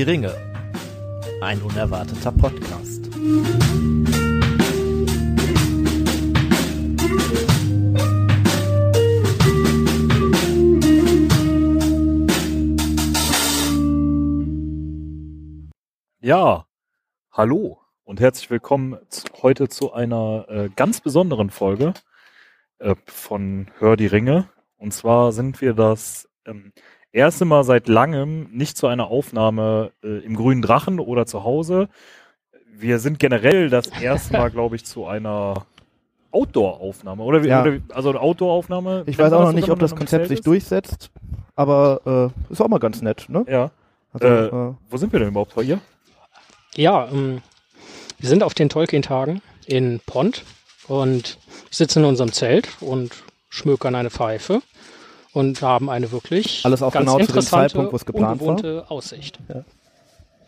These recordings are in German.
Die Ringe. Ein unerwarteter Podcast. Ja, hallo und herzlich willkommen heute zu einer äh, ganz besonderen Folge äh, von Hör die Ringe. Und zwar sind wir das ähm, erste Mal seit langem nicht zu einer Aufnahme äh, im Grünen Drachen oder zu Hause. Wir sind generell das erste Mal, glaube ich, zu einer Outdoor-Aufnahme. Oder, Ja. oder also eine Outdoor-Aufnahme. Ich weiß auch noch nicht, ob das Konzept sich ist? durchsetzt, aber äh, ist auch mal ganz nett, ne? Ja. Also, Äh, äh, Wo sind wir denn überhaupt hier? Ja, ähm, wir sind auf den Tolkien-Tagen in Pont und sitzen in unserem Zelt und schmökern eine Pfeife und haben eine wirklich Alles auch ganz genau zu dem interessante, Zeitpunkt, wo es geplant war. ungewohnte Aussicht.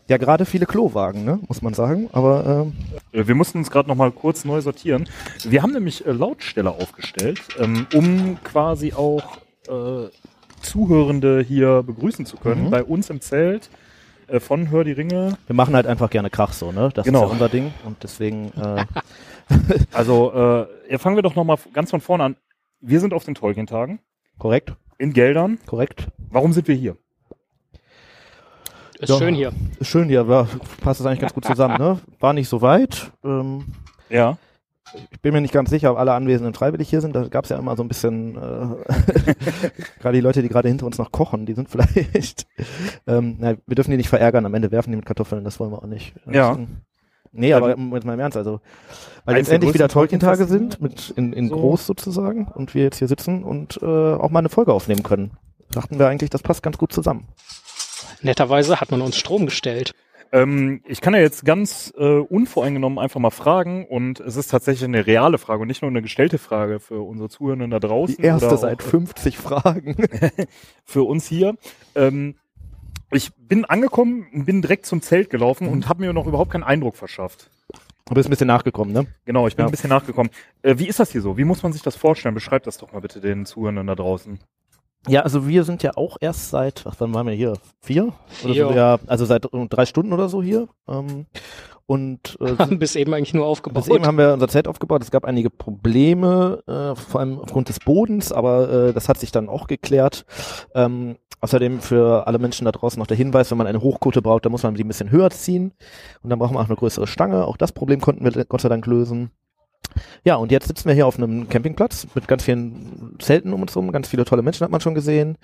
ja, gerade viele Klowagen, ne? Muss man sagen. Aber ähm, Äh, Wir mussten uns gerade noch mal kurz neu sortieren. Wir haben nämlich äh, Lautstelle aufgestellt, ähm, um quasi auch äh, Zuhörende hier begrüßen zu können. Mhm. Bei uns im Zelt äh, von Hör die Ringe. wir machen halt einfach gerne Krach so, ne? Das Genau. ist ja unser Ding. Und deswegen, äh, Also äh, ja, fangen wir doch noch mal ganz von vorne an. Wir sind auf den Tolkien-Tagen korrekt, in Geldern. korrekt. Warum sind wir hier? Ist Ja. schön hier. Ist schön hier, war, passt das eigentlich ganz gut zusammen, ne? War nicht so weit. Ähm, Ja. ich bin mir nicht ganz sicher, ob alle Anwesenden freiwillig hier sind. Da gab es ja immer so ein bisschen, äh, gerade die Leute, die gerade hinter uns noch kochen, die sind vielleicht, ähm, na, wir dürfen die nicht verärgern, am Ende werfen die mit Kartoffeln, das wollen wir auch nicht. Ja. Nee, aber jetzt mal im Ernst, also, weil jetzt endlich wieder Tolkien-Tage sind, mit in, in so. groß sozusagen, und wir jetzt hier sitzen und äh, auch mal eine Folge aufnehmen können. Dachten wir eigentlich, das passt ganz gut zusammen. Netterweise hat man uns Strom gestellt. Ähm, ich kann ja jetzt ganz äh, unvoreingenommen einfach mal fragen und es ist tatsächlich eine reale Frage und nicht nur eine gestellte Frage für unsere Zuhörenden da draußen. Die erste oder seit auch, äh, 50 Fragen. für uns hier. Ähm, ich bin angekommen, bin direkt zum Zelt gelaufen und habe mir noch überhaupt keinen Eindruck verschafft. Du bist ein bisschen nachgekommen, ne? Genau, ich bin Ja. ein bisschen nachgekommen. Äh, wie ist das hier so? Wie muss man sich das vorstellen? Beschreibt das doch mal bitte den Zuhörenden da draußen. Ja, also wir sind ja auch erst seit, was wann waren wir hier? Vier? Oder Vier. ja, also seit drei Stunden oder so hier. Ähm, und äh, sind, Bis eben eigentlich nur aufgebaut. bis eben haben wir unser Zelt aufgebaut. Es gab einige Probleme, äh, vor allem aufgrund des Bodens, aber äh, das hat sich dann auch geklärt. Ähm, außerdem für alle Menschen da draußen noch der Hinweis, wenn man eine Hochkote braucht, dann muss man die ein bisschen höher ziehen. Und dann braucht man auch eine größere Stange. Auch das Problem konnten wir Gott sei Dank lösen. Ja, und jetzt sitzen wir hier auf einem Campingplatz mit ganz vielen Zelten um uns rum. Ganz viele tolle Menschen hat man schon gesehen.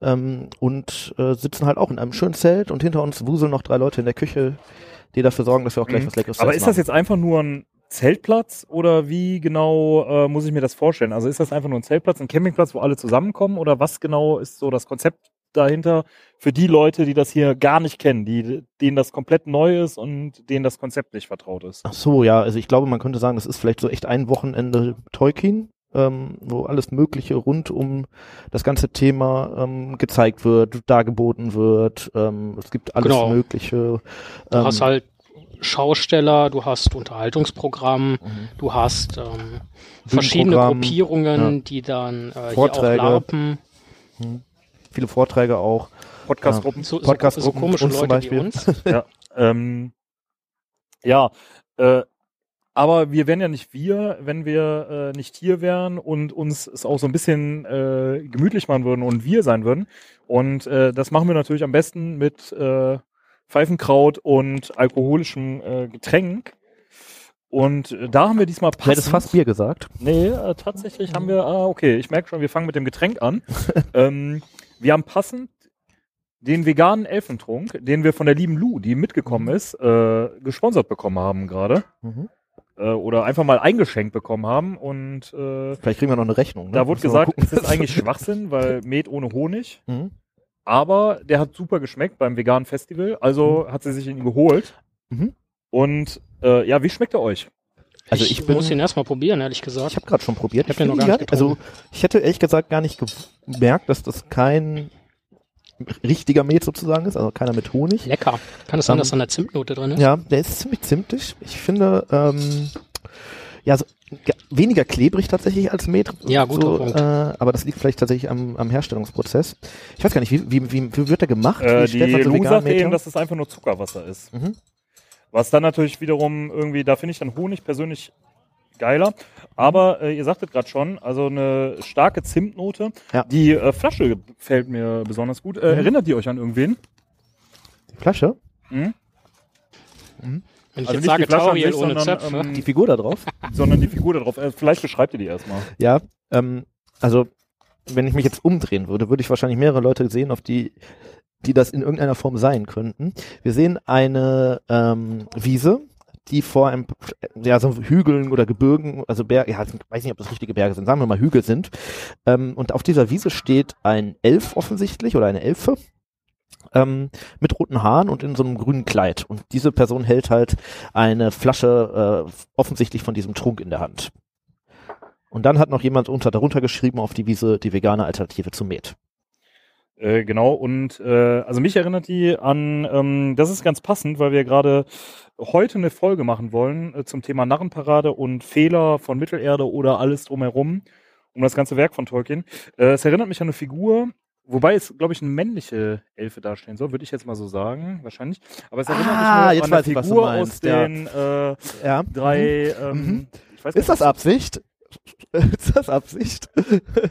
Ähm, und äh, sitzen halt auch in einem schönen Zelt und hinter uns wuseln noch drei Leute in der Küche, die dafür sorgen, dass wir auch gleich Mhm. was Leckeres Aber ist das jetzt einfach nur ein Zeltplatz oder wie genau äh, muss ich mir das vorstellen? Also ist das einfach nur ein Zeltplatz, ein Campingplatz, wo alle zusammenkommen oder was genau ist so das Konzept dahinter für die Leute, die das hier gar nicht kennen, die, denen das komplett neu ist und denen das Konzept nicht vertraut ist? Ach so, ja, also ich glaube, man könnte sagen, das ist vielleicht so echt ein Wochenende Tolkien, ähm, wo alles Mögliche rund um das ganze Thema ähm, gezeigt wird, dargeboten wird. Ähm, es gibt alles Genau. Mögliche. Du ähm, hast halt Schausteller, du hast Unterhaltungsprogramm, mhm. du hast ähm, verschiedene Gruppierungen, ja. die dann äh, Vorträge. hier auch larpen. viele Vorträge auch. Podcastgruppen? So, so, so Podcastgruppen, komische uns zum Leute wie Beispiel. uns. ja, ähm, ja äh, aber wir wären ja nicht wir, wenn wir äh, nicht hier wären und uns es auch so ein bisschen äh, gemütlich machen würden und wir sein würden. Und äh, das machen wir natürlich am besten mit äh, Pfeifenkraut und alkoholischem äh, Getränk. Und äh, da haben wir diesmal Du hättest fast Bier gesagt. Nee, äh, tatsächlich haben wir, ah, okay, ich merke schon, wir fangen mit dem Getränk an. ähm, wir haben passend den veganen Elfentrunk, den wir von der lieben Lu, die mitgekommen ist, äh, gesponsert bekommen haben gerade. Mhm. Äh, oder einfach mal eingeschenkt bekommen haben. Und äh, Vielleicht kriegen wir noch eine Rechnung. Ne? da wurde gesagt, es ist eigentlich Schwachsinn, weil Met ohne Honig. Mhm. Aber der hat super geschmeckt beim veganen Festival. Also hat sie sich ihn geholt. Mhm. Und äh, ja, wie schmeckt er euch? Also ich ich bin- muss ihn erstmal probieren, ehrlich gesagt. Ich habe gerade schon probiert. Ich den noch gar nicht Also ich hätte ehrlich gesagt gar nicht gemerkt, dass das kein richtiger Met sozusagen ist, also keiner mit Honig. Lecker. Kann es sein, Ähm, dass da eine Zimtnote drin ist? Ja, der ist ziemlich zimtig. Ich finde, ähm, ja, so, ge- weniger klebrig tatsächlich als Met. Ja, guter so, Punkt. Äh, aber das liegt vielleicht tatsächlich am, am Herstellungsprozess. Ich weiß gar nicht, wie, wie, wie, wie wird der gemacht? Äh, wie die stellt man so Lou sagte eben, dass es einfach nur Zuckerwasser ist. Mhm. Was dann natürlich wiederum irgendwie, da finde ich dann Honig persönlich geiler. Aber äh, ihr sagtet gerade schon, also eine starke Zimtnote. Ja. Die äh, Flasche gefällt mir besonders gut. Äh, Mhm. Erinnert die euch an irgendwen? Flasche? Mhm. Wenn ich Also jetzt nicht sage die Tauriel sich, ohne sondern, Zöpfe. ähm, Die Figur da drauf? sondern die Figur da drauf. Äh, vielleicht beschreibt ihr die erstmal. Ja, ähm, also wenn ich mich jetzt umdrehen würde, würde ich wahrscheinlich mehrere Leute sehen, auf die, die das in irgendeiner Form sein könnten. Wir sehen eine ähm, Wiese, die vor einem, ja, so Hügeln oder Gebirgen, also Berge, ja, ich weiß nicht, ob das richtige Berge sind, sagen wir mal Hügel sind. Ähm, und auf dieser Wiese steht ein Elf offensichtlich oder eine Elfe. Ähm, mit roten Haaren und in so einem grünen Kleid. Und diese Person hält halt eine Flasche äh, offensichtlich von diesem Trunk in der Hand. Und dann hat noch jemand unter darunter geschrieben auf die Wiese die vegane Alternative zu Met. Äh, genau, und äh, also mich erinnert die an, ähm, das ist ganz passend, weil wir gerade heute eine Folge machen wollen äh, zum Thema Narrenparade und Fehler von Mittelerde oder alles drumherum, um das ganze Werk von Tolkien. Äh, es erinnert mich an eine Figur, wobei es, glaube ich, eine männliche Elfe darstellen soll, würde ich jetzt mal so sagen, wahrscheinlich. Aber es erinnert Ah, mich nur an eine Figur aus ja. den äh, Ja. drei, ähm, Mhm. ich weiß Ist das Absicht? Ist das Absicht?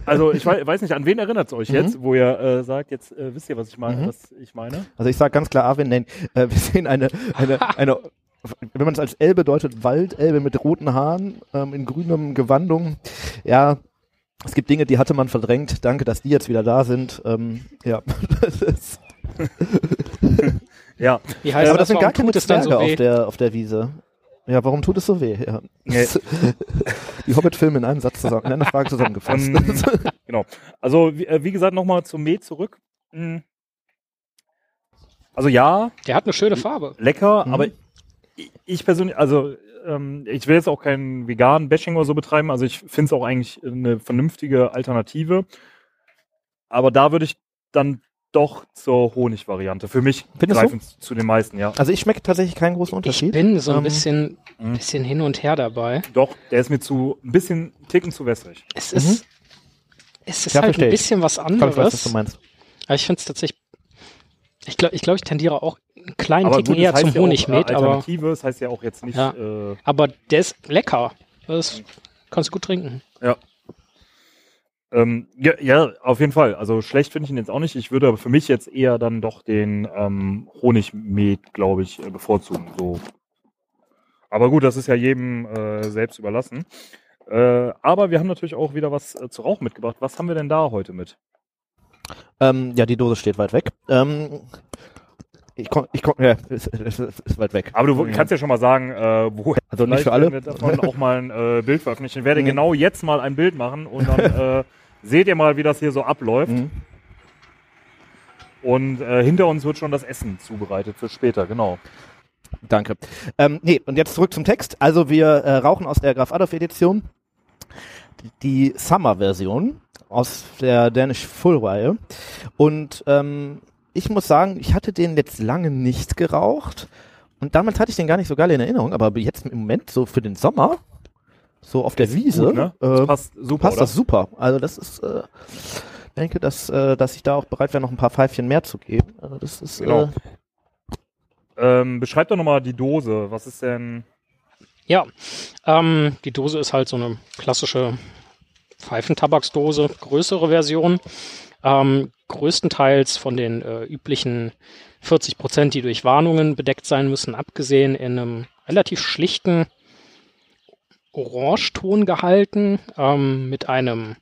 also ich weiß, weiß nicht, an wen erinnert es euch Mhm. jetzt, wo ihr äh, sagt, jetzt äh, wisst ihr, was ich meine, Mhm. was ich meine? Also ich sage ganz klar Arwen, nein, äh, wir sehen eine, eine, eine, wenn man es als Elbe deutet, Waldelbe mit roten Haaren, ähm, in grünem Gewandung. Ja, es gibt Dinge, die hatte man verdrängt. Danke, dass die jetzt wieder da sind. Ähm, ja, das ist, Ja, Wie heißt aber das sind warum gar keine Zwerge so auf der, auf der Wiese. Ja, warum tut es so weh? Ja. Nee. Die Hobbit-Filme in einem Satz zusammen, in einer Frage zusammengefasst. Ähm, genau. Also, wie, äh, wie gesagt, nochmal zum Met zurück. Hm. Also ja, Der hat eine schöne Farbe. lecker, Mhm. aber ich, ich persönlich, also ähm, ich will jetzt auch keinen veganen Bashing oder so betreiben, also ich finde es auch eigentlich eine vernünftige Alternative. Aber da würde ich dann doch zur Honig-Variante. Für mich Findest du? greifen zu den meisten, ja. Also ich schmecke tatsächlich keinen großen Ich Unterschied. bin so ein Ähm, bisschen, Mhm. bisschen hin und her dabei. Doch, der ist mir zu ein bisschen Ticken zu wässrig. Es ist, es ist Mhm. Ja, halt ein ich. bisschen was Ich glaub, ich weiß, was anderes. du meinst. Aber ich finde es tatsächlich, ich glaube, ich, glaub, ich tendiere auch einen kleinen Aber Ticken gut, eher zum ja Honigmet, aber, Alternative, das heißt ja auch jetzt nicht Ja. äh, aber der ist lecker. Das kannst du gut trinken. Ähm, ja, ja, auf jeden Fall. Also schlecht finde ich ihn jetzt auch nicht. Ich würde aber für mich jetzt eher dann doch den ähm, Honigmet, glaube ich, äh, bevorzugen. So. Aber gut, das ist ja jedem äh, selbst überlassen. Äh, aber wir haben natürlich auch wieder was äh, zu rauchen mitgebracht. Was haben wir denn da heute mit? Ähm, ja, die Dose steht weit weg. Ähm, ich komm, ich komm, ja, ist, ist, ist weit weg. Aber du kannst ja schon mal sagen, äh, wo Also nicht für alle. wir davon auch mal ein äh, Bild veröffentlichen. Ich werde Mhm. genau jetzt mal ein Bild machen und dann äh, seht ihr mal, wie das hier so abläuft. Mhm. Und äh, hinter uns wird schon das Essen zubereitet für später, genau. Danke. Ähm, nee, und jetzt zurück zum Text. Also wir äh, rauchen aus der Graf Adolf Edition die Summer-Version aus der Danish Full-Reihe. Und ähm, ich muss sagen, ich hatte den jetzt lange nicht geraucht. Und damals hatte ich den gar nicht so geil in Erinnerung, aber jetzt im Moment, so für den Sommer, so auf der Wiese, Gut, ne? Das äh, passt super, passt das super. Also das ist, äh, denke, dass, äh, dass ich da auch bereit wäre, noch ein paar Pfeifchen mehr zu geben. Also das ist, Genau. äh, Ähm, beschreib doch nochmal die Dose. Was ist denn. Ja, ähm, die Dose ist halt so eine klassische Pfeifentabaksdose, größere Version. Ähm, größtenteils von den äh, üblichen 40 Prozent, die durch Warnungen bedeckt sein müssen, abgesehen in einem relativ schlichten Orangeton gehalten, ähm, mit einem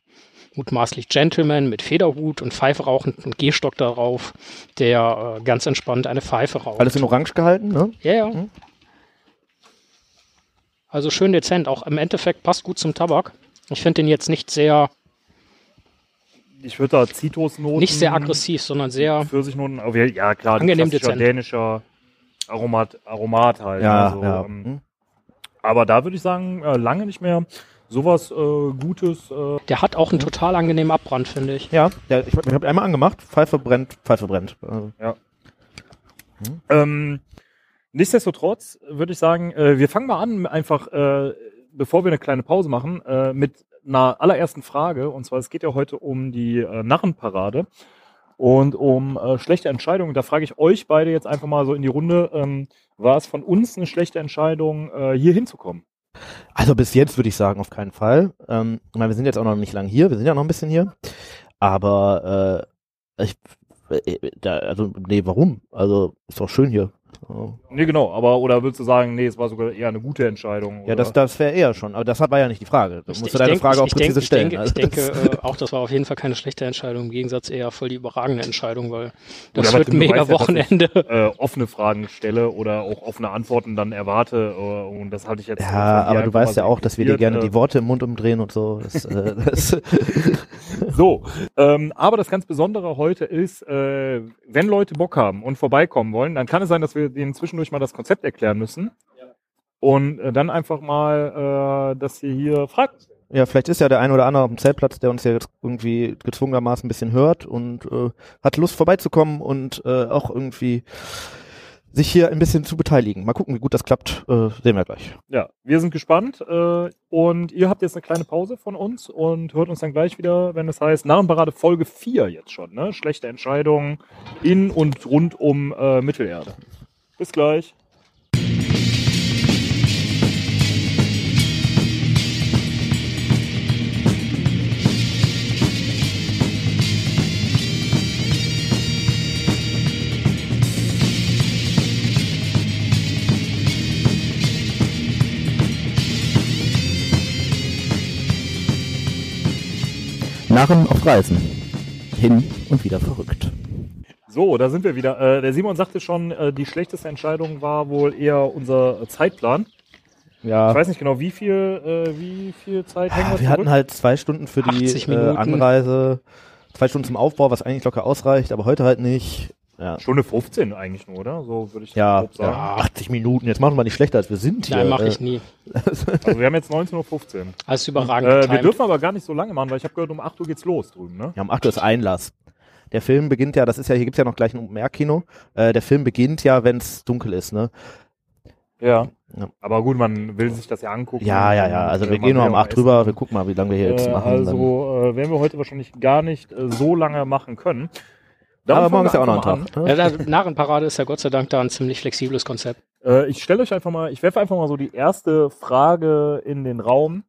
mutmaßlich Gentleman mit Federhut und Pfeife rauchend und Gehstock darauf, der äh, ganz entspannt eine Pfeife raucht. alles in Orange gehalten, ne? Ja, ja. Mhm. Also schön dezent. Auch im Endeffekt passt gut zum Tabak. Ich finde den jetzt nicht sehr, Ich würde da Zitrusnoten. nicht sehr aggressiv, sondern sehr, Pfirsichnoten. aber Ja, klar, Angenehm dezent. dänischer Aromat, Aromat halt. Ja, also, ja. Ähm, Hm. Aber da würde ich sagen, äh, lange nicht mehr sowas äh, Gutes. Äh, der hat auch einen total angenehmen Abbrand, finde ich. Ja, ja ich, ich habe einmal angemacht, Pfeife brennt, Pfeife brennt. Äh, Ähm, nichtsdestotrotz würde ich sagen, äh, wir fangen mal an, einfach äh, bevor wir eine kleine Pause machen, äh, mit einer allerersten Frage. Und zwar, es geht ja heute um die äh, Narrenparade und um äh, schlechte Entscheidungen. Da frage ich euch beide jetzt einfach mal so in die Runde, ähm, war es von uns eine schlechte Entscheidung, äh, hier hinzukommen? Also bis jetzt würde ich sagen, auf keinen Fall. Ähm, ich wir sind jetzt auch noch nicht lang hier, wir sind ja noch ein bisschen hier. Aber äh, ich, äh, da, also, nee, warum? Also, ist doch schön hier. Oh. Nee, genau, aber oder würdest du sagen, nee, es war sogar eher eine gute Entscheidung? Ja, oder? das, das wäre eher schon, aber das war ja nicht die Frage. Du musst ich deine denk- Frage auch präzise denk- stellen. Ich Also, denke, ich denke äh, auch, das war auf jeden Fall keine schlechte Entscheidung. Im Gegensatz eher voll die überragende Entscheidung, weil das wird du ein mega weißt ja, ich- Wochenende. äh, offene Fragen stelle oder auch offene Antworten dann erwarte äh, und das hatte ich jetzt. äh, ja, aber du weißt ja auch, dass wir dir gerne äh, die Worte im Mund umdrehen und so. Das, äh, das, So, ähm, aber das ganz Besondere heute ist, äh, wenn Leute Bock haben und vorbeikommen wollen, dann kann es sein, dass wir denen zwischendurch mal das Konzept erklären müssen. Und äh, dann einfach mal, äh, dass ihr hier fragt. ja, vielleicht ist ja der ein oder andere auf dem Zeltplatz, der uns ja jetzt irgendwie gezwungenermaßen ein bisschen hört und äh, hat Lust vorbeizukommen und äh, auch irgendwie sich hier ein bisschen zu beteiligen. Mal gucken, wie gut das klappt, äh, sehen wir gleich. Ja, wir sind gespannt äh, und ihr habt jetzt eine kleine Pause von uns und hört uns dann gleich wieder, wenn es heißt Narrenparade Folge 4 jetzt schon, ne? Schlechte Entscheidungen in und rund um äh, Mittelerde. Bis gleich. Narren auf Reisen. Hin und wieder verrückt. So, da sind wir wieder. Äh, der Simon sagte schon, äh, die schlechteste Entscheidung war wohl eher unser Zeitplan. Ja. Ich weiß nicht genau, wie viel, äh, wie viel Zeit hängen wir Wir hatten zurück? halt zwei Stunden für die 80 äh, Minuten. Anreise, zwei Stunden zum Aufbau, was eigentlich locker ausreicht, aber heute halt nicht. Ja, Stunde 15 eigentlich nur, oder? So würde ich ja, grob sagen. ja 80 Minuten. Jetzt machen wir nicht schlechter, als wir sind hier. Nein, mache Äh, ich nie. Also wir haben jetzt 19.15 Uhr. Alles überragend Äh, wir dürfen aber gar nicht so lange machen, weil ich habe gehört, um 8 Uhr geht's los drüben, ne? Ja, um 8 Uhr ist Einlass. Der Film beginnt ja, das ist ja, hier gibt's ja noch gleich ein Open-Air-Kino. Äh, der Film beginnt ja, wenn es dunkel ist, ne? Ja. Ja. Aber gut, man will sich das ja angucken. Ja, ja, ja. Also wir gehen nur um will 8 auch drüber, wir gucken mal, wie lange wir hier jetzt Äh, machen. dann. also äh, werden wir heute wahrscheinlich gar nicht äh, so lange machen können. Darum Aber morgen ist ja auch noch ein Tag. Ne? Ja, der Narrenparade ist ja Gott sei Dank da ein ziemlich flexibles Konzept. an. Äh, ich stelle euch einfach mal, ich werfe einfach mal so die erste Frage in den Raum.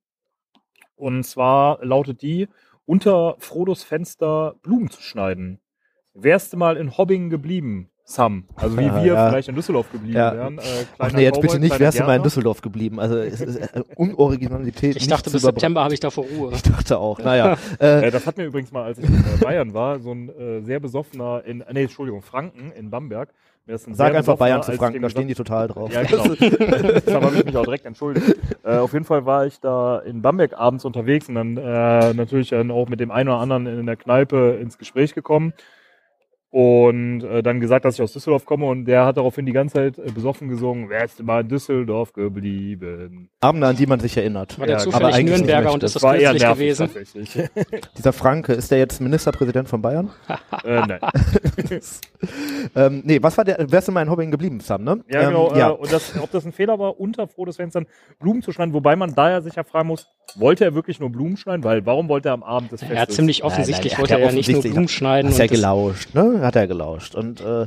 Und zwar lautet die, unter Frodos Fenster Blumen zu schneiden. Wärst du mal in Hobbing geblieben, Sam? Also wie Ja, wir ja. vielleicht in Düsseldorf geblieben Ja. wären. Äh, Ach nee, jetzt Cowboy, bitte nicht, wärst du mal in. Düsseldorf geblieben. Also es ist äh, Unoriginalität. Ich dachte, bis. September habe ich davor Ruhe. Ich dachte auch. Naja. äh, Äh, das hat mir übrigens mal, als ich in äh, Bayern war, so ein äh, sehr besoffener, in, nee, Entschuldigung, Franken in Bamberg. Ein sag einfach Bayern zu Franken, da stehen die total drauf. Ja, genau. Deshalb habe ich mich auch direkt entschuldigt. Äh, auf jeden Fall war ich da in Bamberg abends unterwegs und dann äh, natürlich dann auch mit dem einen oder anderen in der Kneipe ins Gespräch gekommen. Und äh, dann gesagt, dass ich aus Düsseldorf komme und der hat daraufhin die ganze Zeit äh, besoffen gesungen, wärst du mal in Düsseldorf geblieben. Abende, an die man sich erinnert. War der Ja, zufällig aber eigentlich nicht Nürnberger und ist das war eher nervig gewesen? tatsächlich. Dieser Franke, ist der jetzt Ministerpräsident von Bayern? äh, nein. Ähm, nee, was war der, wärst du mal in Hobbing geblieben, Sam, ne? Ja, ähm, genau. ja. Äh, und das, ob das ein Fehler war, unter Frodes Fenstern Blumen zu schneiden, wobei man da ja sicher fragen muss, wollte er wirklich nur Blumen schneiden? Weil warum wollte er am Abend des Ja, Festes? ziemlich offensichtlich nein, wollte er ja nicht nur Blumen schneiden. Hat und das, gelauscht, ne? Hat er gelauscht. Und äh,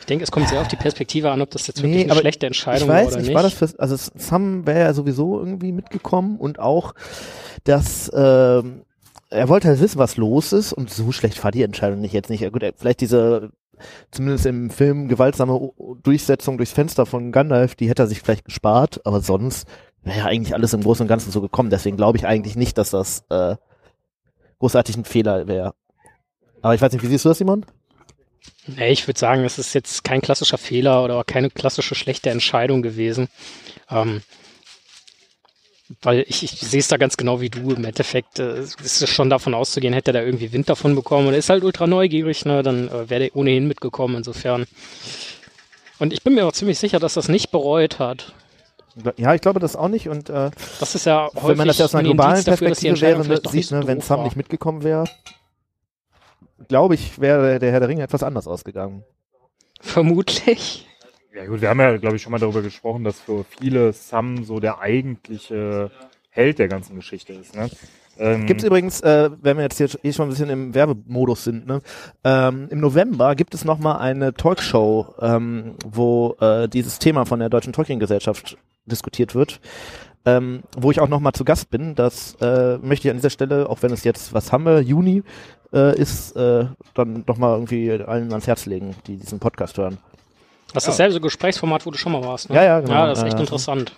ich denke, es kommt sehr auf die Perspektive an, ob das jetzt wirklich Nee, eine schlechte Entscheidung ich war weiß oder nicht, nicht. war das für, also Sam wäre ja sowieso irgendwie mitgekommen und auch, dass ähm, er wollte halt wissen, was los ist und so schlecht war die Entscheidung nicht jetzt nicht. Gut, vielleicht diese zumindest im Film gewaltsame Durchsetzung durchs Fenster von Gandalf, die hätte er sich vielleicht gespart, aber sonst wäre ja eigentlich alles im Großen und Ganzen so gekommen. Deswegen glaube ich eigentlich nicht, dass das äh, großartig ein Fehler wäre. Aber ich weiß nicht, wie siehst du das, Simon? Nee, ich würde sagen, es ist jetzt kein klassischer Fehler oder keine klassische schlechte Entscheidung gewesen. Ähm, weil ich, ich sehe es da ganz genau wie du. Im Endeffekt äh, ist es schon davon auszugehen, hätte er da irgendwie Wind davon bekommen und er ist halt ultra neugierig, ne? dann äh, wäre er ohnehin mitgekommen. Insofern. Und ich bin mir auch ziemlich sicher, dass das nicht bereut hat. Ja, ich glaube das auch nicht und äh, Das ist ja häufig wenn man das ja aus einer ein globalen dafür, Perspektive wäre, ne, sieht, ne, wenn Sam war. nicht mitgekommen wäre, glaube ich, wäre der Herr der Ringe etwas anders ausgegangen. Vermutlich. Ja gut, wir haben ja, glaube ich, schon mal darüber gesprochen, dass für viele Sam so der eigentliche Held der ganzen Geschichte ist. Ne? Ähm, Gibt es übrigens, äh, wenn wir jetzt hier eh schon ein bisschen im Werbemodus sind, ne? ähm, im November gibt es nochmal eine Talkshow, ähm, wo äh, dieses Thema von der Deutschen Tolkien-Gesellschaft diskutiert wird, ähm, wo ich auch nochmal zu Gast bin. Das äh, möchte ich an dieser Stelle, auch wenn es jetzt, was haben wir, Juni äh, ist, äh, dann nochmal irgendwie allen ans Herz legen, die diesen Podcast hören. Das ist dasselbe Gesprächsformat, wo du schon mal warst. Ne? Ja, ja, genau. Ja, das ist echt Äh, interessant.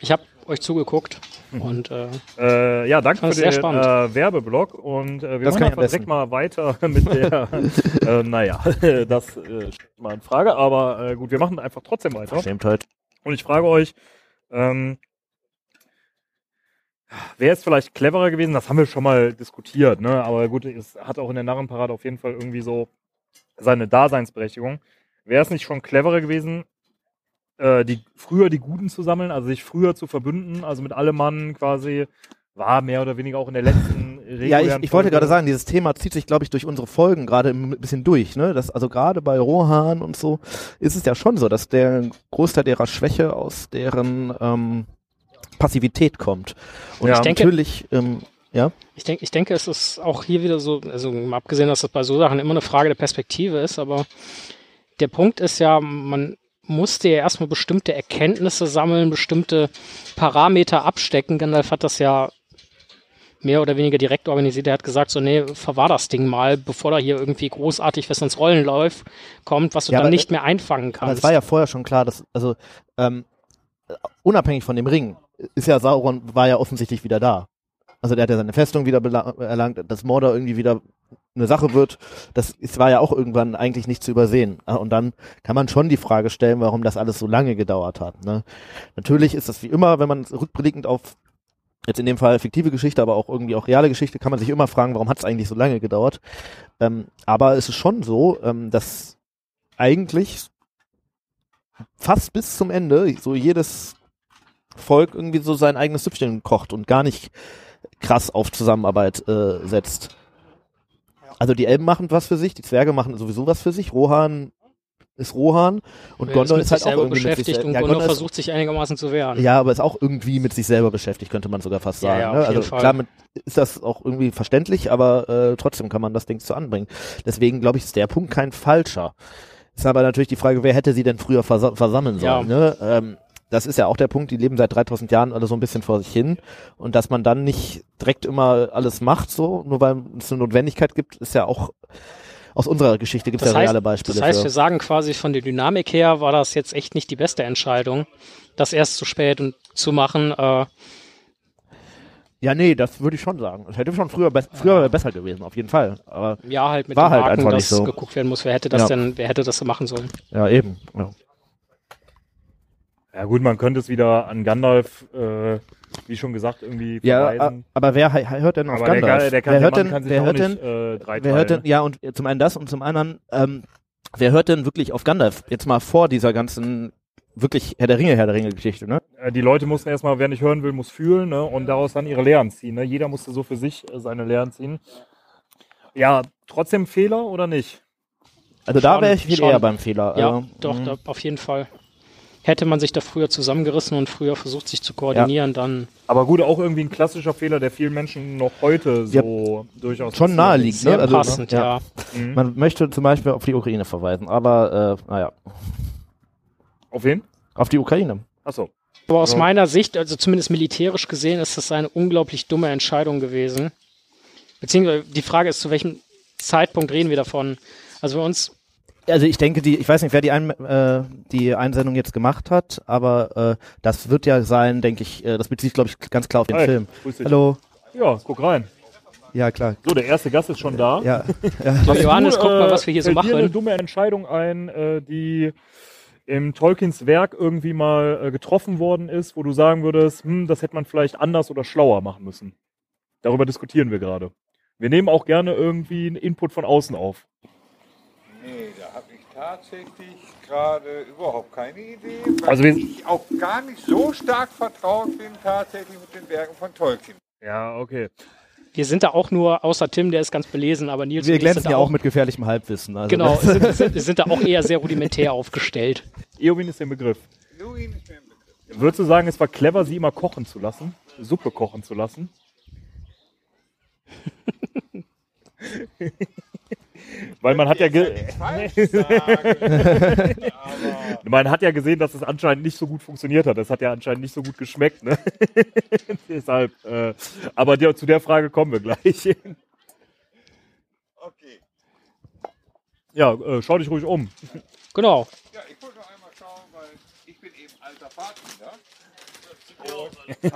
Ich habe euch zugeguckt und äh, Äh, ja, danke für den äh, Werbeblock und äh, wir Das machen direkt mal weiter mit der, äh, naja, das äh, steht mal in Frage, aber äh, gut, wir machen einfach trotzdem weiter. Verschämtheit. Und ich frage euch, ähm, wäre es vielleicht cleverer gewesen, das haben wir schon mal diskutiert, ne? aber gut, es hat auch in der Narrenparade auf jeden Fall irgendwie so seine Daseinsberechtigung. Wäre es nicht schon cleverer gewesen, äh, die, früher die Guten zu sammeln, also sich früher zu verbünden, also mit allem Mann quasi, war mehr oder weniger auch in der letzten Ja, ich, ich wollte gerade sagen, dieses Thema zieht sich, glaube ich, durch unsere Folgen gerade ein bisschen durch. Ne? Das, also gerade bei Rohan und so ist es ja schon so, dass der Großteil derer Schwäche aus deren ähm, Passivität kommt. Und Ja. ich denke- natürlich, ähm, ja, ich, denk, ich denke, es ist auch hier wieder so, also mal abgesehen, dass das bei so Sachen immer eine Frage der Perspektive ist, aber der Punkt ist ja, man musste ja erstmal bestimmte Erkenntnisse sammeln, bestimmte Parameter abstecken. Gandalf hat das ja mehr oder weniger direkt organisiert. Er hat gesagt, so, nee, verwahr das Ding mal, bevor da hier irgendwie großartig was ins Rollen läuft, kommt, was du Ja, dann aber- nicht mehr einfangen aber kannst. es war ja vorher schon klar, dass, also ähm, unabhängig von dem Ring, ist ja Sauron, war ja offensichtlich wieder da. Also der hat ja seine Festung wieder erlangt, dass Mordor irgendwie wieder eine Sache wird, das ist, war ja auch irgendwann eigentlich nicht zu übersehen. Ah, Und dann kann man schon die Frage stellen, warum das alles so lange gedauert hat. Ne? Natürlich ist das wie immer, wenn man rückblickend auf jetzt in dem Fall fiktive Geschichte, aber auch irgendwie auch reale Geschichte, kann man sich immer fragen, warum hat es eigentlich so lange gedauert. Ähm, aber es ist schon so, ähm, dass eigentlich fast bis zum Ende so jedes Volk irgendwie so sein eigenes Süppchen kocht und gar nicht krass auf Zusammenarbeit äh, setzt. Also die Elben machen was für sich, die Zwerge machen sowieso was für sich, Rohan ist Rohan und Er Gondor mit ist halt sich auch irgendwie mit sich beschäftigt und ja, Gondor Gondor ist- versucht sich einigermaßen zu wehren. ja, aber ist auch irgendwie mit sich selber beschäftigt, könnte man sogar fast Ja, sagen. ja, ne? auf jeden Also Fall. klar, mit, ist das auch irgendwie verständlich, aber äh, trotzdem kann man das Ding so anbringen. Deswegen glaube ich, ist der Punkt kein falscher. Ist aber natürlich die Frage, wer hätte sie denn früher versa versammeln Ja. sollen? Ne? Ähm, das ist ja auch der Punkt, die leben seit 3000 Jahren alle so ein bisschen vor sich hin und dass man dann nicht direkt immer alles macht, so nur weil es eine Notwendigkeit gibt, ist ja auch aus unserer Geschichte gibt es Das ja heißt, reale Beispiele. das heißt, für. wir sagen quasi von der Dynamik her war das jetzt echt nicht die beste Entscheidung, das erst zu spät und zu machen. Äh, ja, nee, das würde ich schon sagen. Es hätte schon früher, be früher wäre besser gewesen, auf jeden Fall. Aber ja, halt mit War dem halt Haken, einfach dass nicht so. geguckt werden muss, wer hätte das Ja. denn, wer hätte das so machen sollen. ja, eben. Ja. Ja gut, man könnte es wieder an Gandalf, äh, wie schon gesagt, irgendwie Ja, verweisen. a- aber wer hört denn auf aber der, Gandalf? Ge- der, kann, wer der hört Mann denn, kann sich wer auch hört nicht denn, äh, drei wer hört denn, ja, und zum einen das und zum anderen, ähm, wer hört denn wirklich auf Gandalf? Jetzt mal vor dieser ganzen, wirklich Herr der Ringe, Herr der Ringe Geschichte, ne? Äh, die Leute mussten erstmal, wer nicht hören will, muss fühlen ne? und daraus dann ihre Lehren ziehen. Ne? Jeder musste so für sich äh, seine Lehren ziehen. Ja, trotzdem Fehler oder nicht? Also da Schon, wäre ich viel schon. eher beim Fehler. Ja, also, doch, mh. da, auf jeden Fall. Hätte man sich da früher zusammengerissen und früher versucht, sich zu koordinieren, dann Aber gut, auch irgendwie ein klassischer Fehler, der vielen Menschen noch heute Ja, so durchaus schon naheliegt, sehr ne? Also, passend, ja. ja. Mhm. Man möchte zum Beispiel auf die Ukraine verweisen, aber äh, naja, Auf wen? auf die Ukraine. Achso. Aber aus Ja. meiner Sicht, also zumindest militärisch gesehen, ist das eine unglaublich dumme Entscheidung gewesen. Beziehungsweise die Frage ist, zu welchem Zeitpunkt reden wir davon? Also bei uns, Also ich denke, die, ich weiß nicht, wer die, Ein äh, die Einsendung jetzt gemacht hat, aber äh, das wird ja sein, denke ich, äh, das bezieht sich, glaube ich, ganz klar auf den Hi, Film. grüß dich. Hallo. Ja, guck rein. Ja, klar. So, der erste Gast ist schon da. Ja, ja. so, Johannes, guck mal, äh, was wir hier so fällt dir eine machen. dumme Entscheidung ein, äh, die im Tolkiens Werk irgendwie mal äh, getroffen worden ist, wo du sagen würdest, hm, das hätte man vielleicht anders oder schlauer machen müssen. Darüber diskutieren wir gerade. Wir nehmen auch gerne irgendwie einen Input von außen auf. Nee, da habe ich tatsächlich gerade überhaupt keine Idee, weil Also ich auch gar nicht so stark vertraut bin tatsächlich mit den Werken von Tolkien. Ja, okay. Wir sind da auch nur, außer Tim, der ist ganz belesen, aber Nils Wir glänzen ja auch mit gefährlichem Halbwissen. Also Genau, sind, sind, sind da auch eher sehr rudimentär aufgestellt. Eowyn ist der Begriff. Luin ist mir ein Begriff. Würdest du sagen, es war clever, sie immer kochen zu lassen? Suppe kochen zu lassen? Weil man hat ja, man hat ja gesehen, dass es anscheinend nicht so gut funktioniert hat. Es hat ja anscheinend nicht so gut geschmeckt. Ne? Deshalb, äh, aber der, zu der Frage kommen wir gleich. okay. ja, äh, schau dich ruhig um. Genau. Ja, ich wollte noch einmal schauen, weil ich bin eben alter hab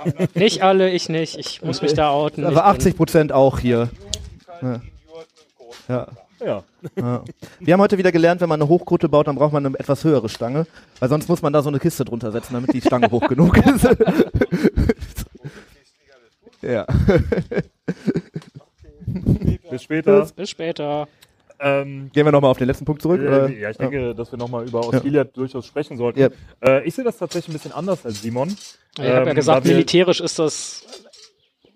natürlich Nicht alle, ich nicht. Ich muss mich da outen. Aber bin- 80 Prozent auch hier. Co. Ja. Ja, Ja. Wir haben heute wieder gelernt, wenn man eine Hochkrute baut, dann braucht man eine etwas höhere Stange, weil sonst muss man da so eine Kiste drunter setzen, damit die Stange hoch genug ist. ja. bis später. Bis später. Ähm, Gehen wir nochmal auf den letzten Punkt zurück? Oder? äh, ja, ich denke, dass wir nochmal über Australia durchaus sprechen sollten. Ja. Äh, ich sehe das tatsächlich ein bisschen anders als Simon. Ich habe ja Ähm, gesagt, militärisch ist das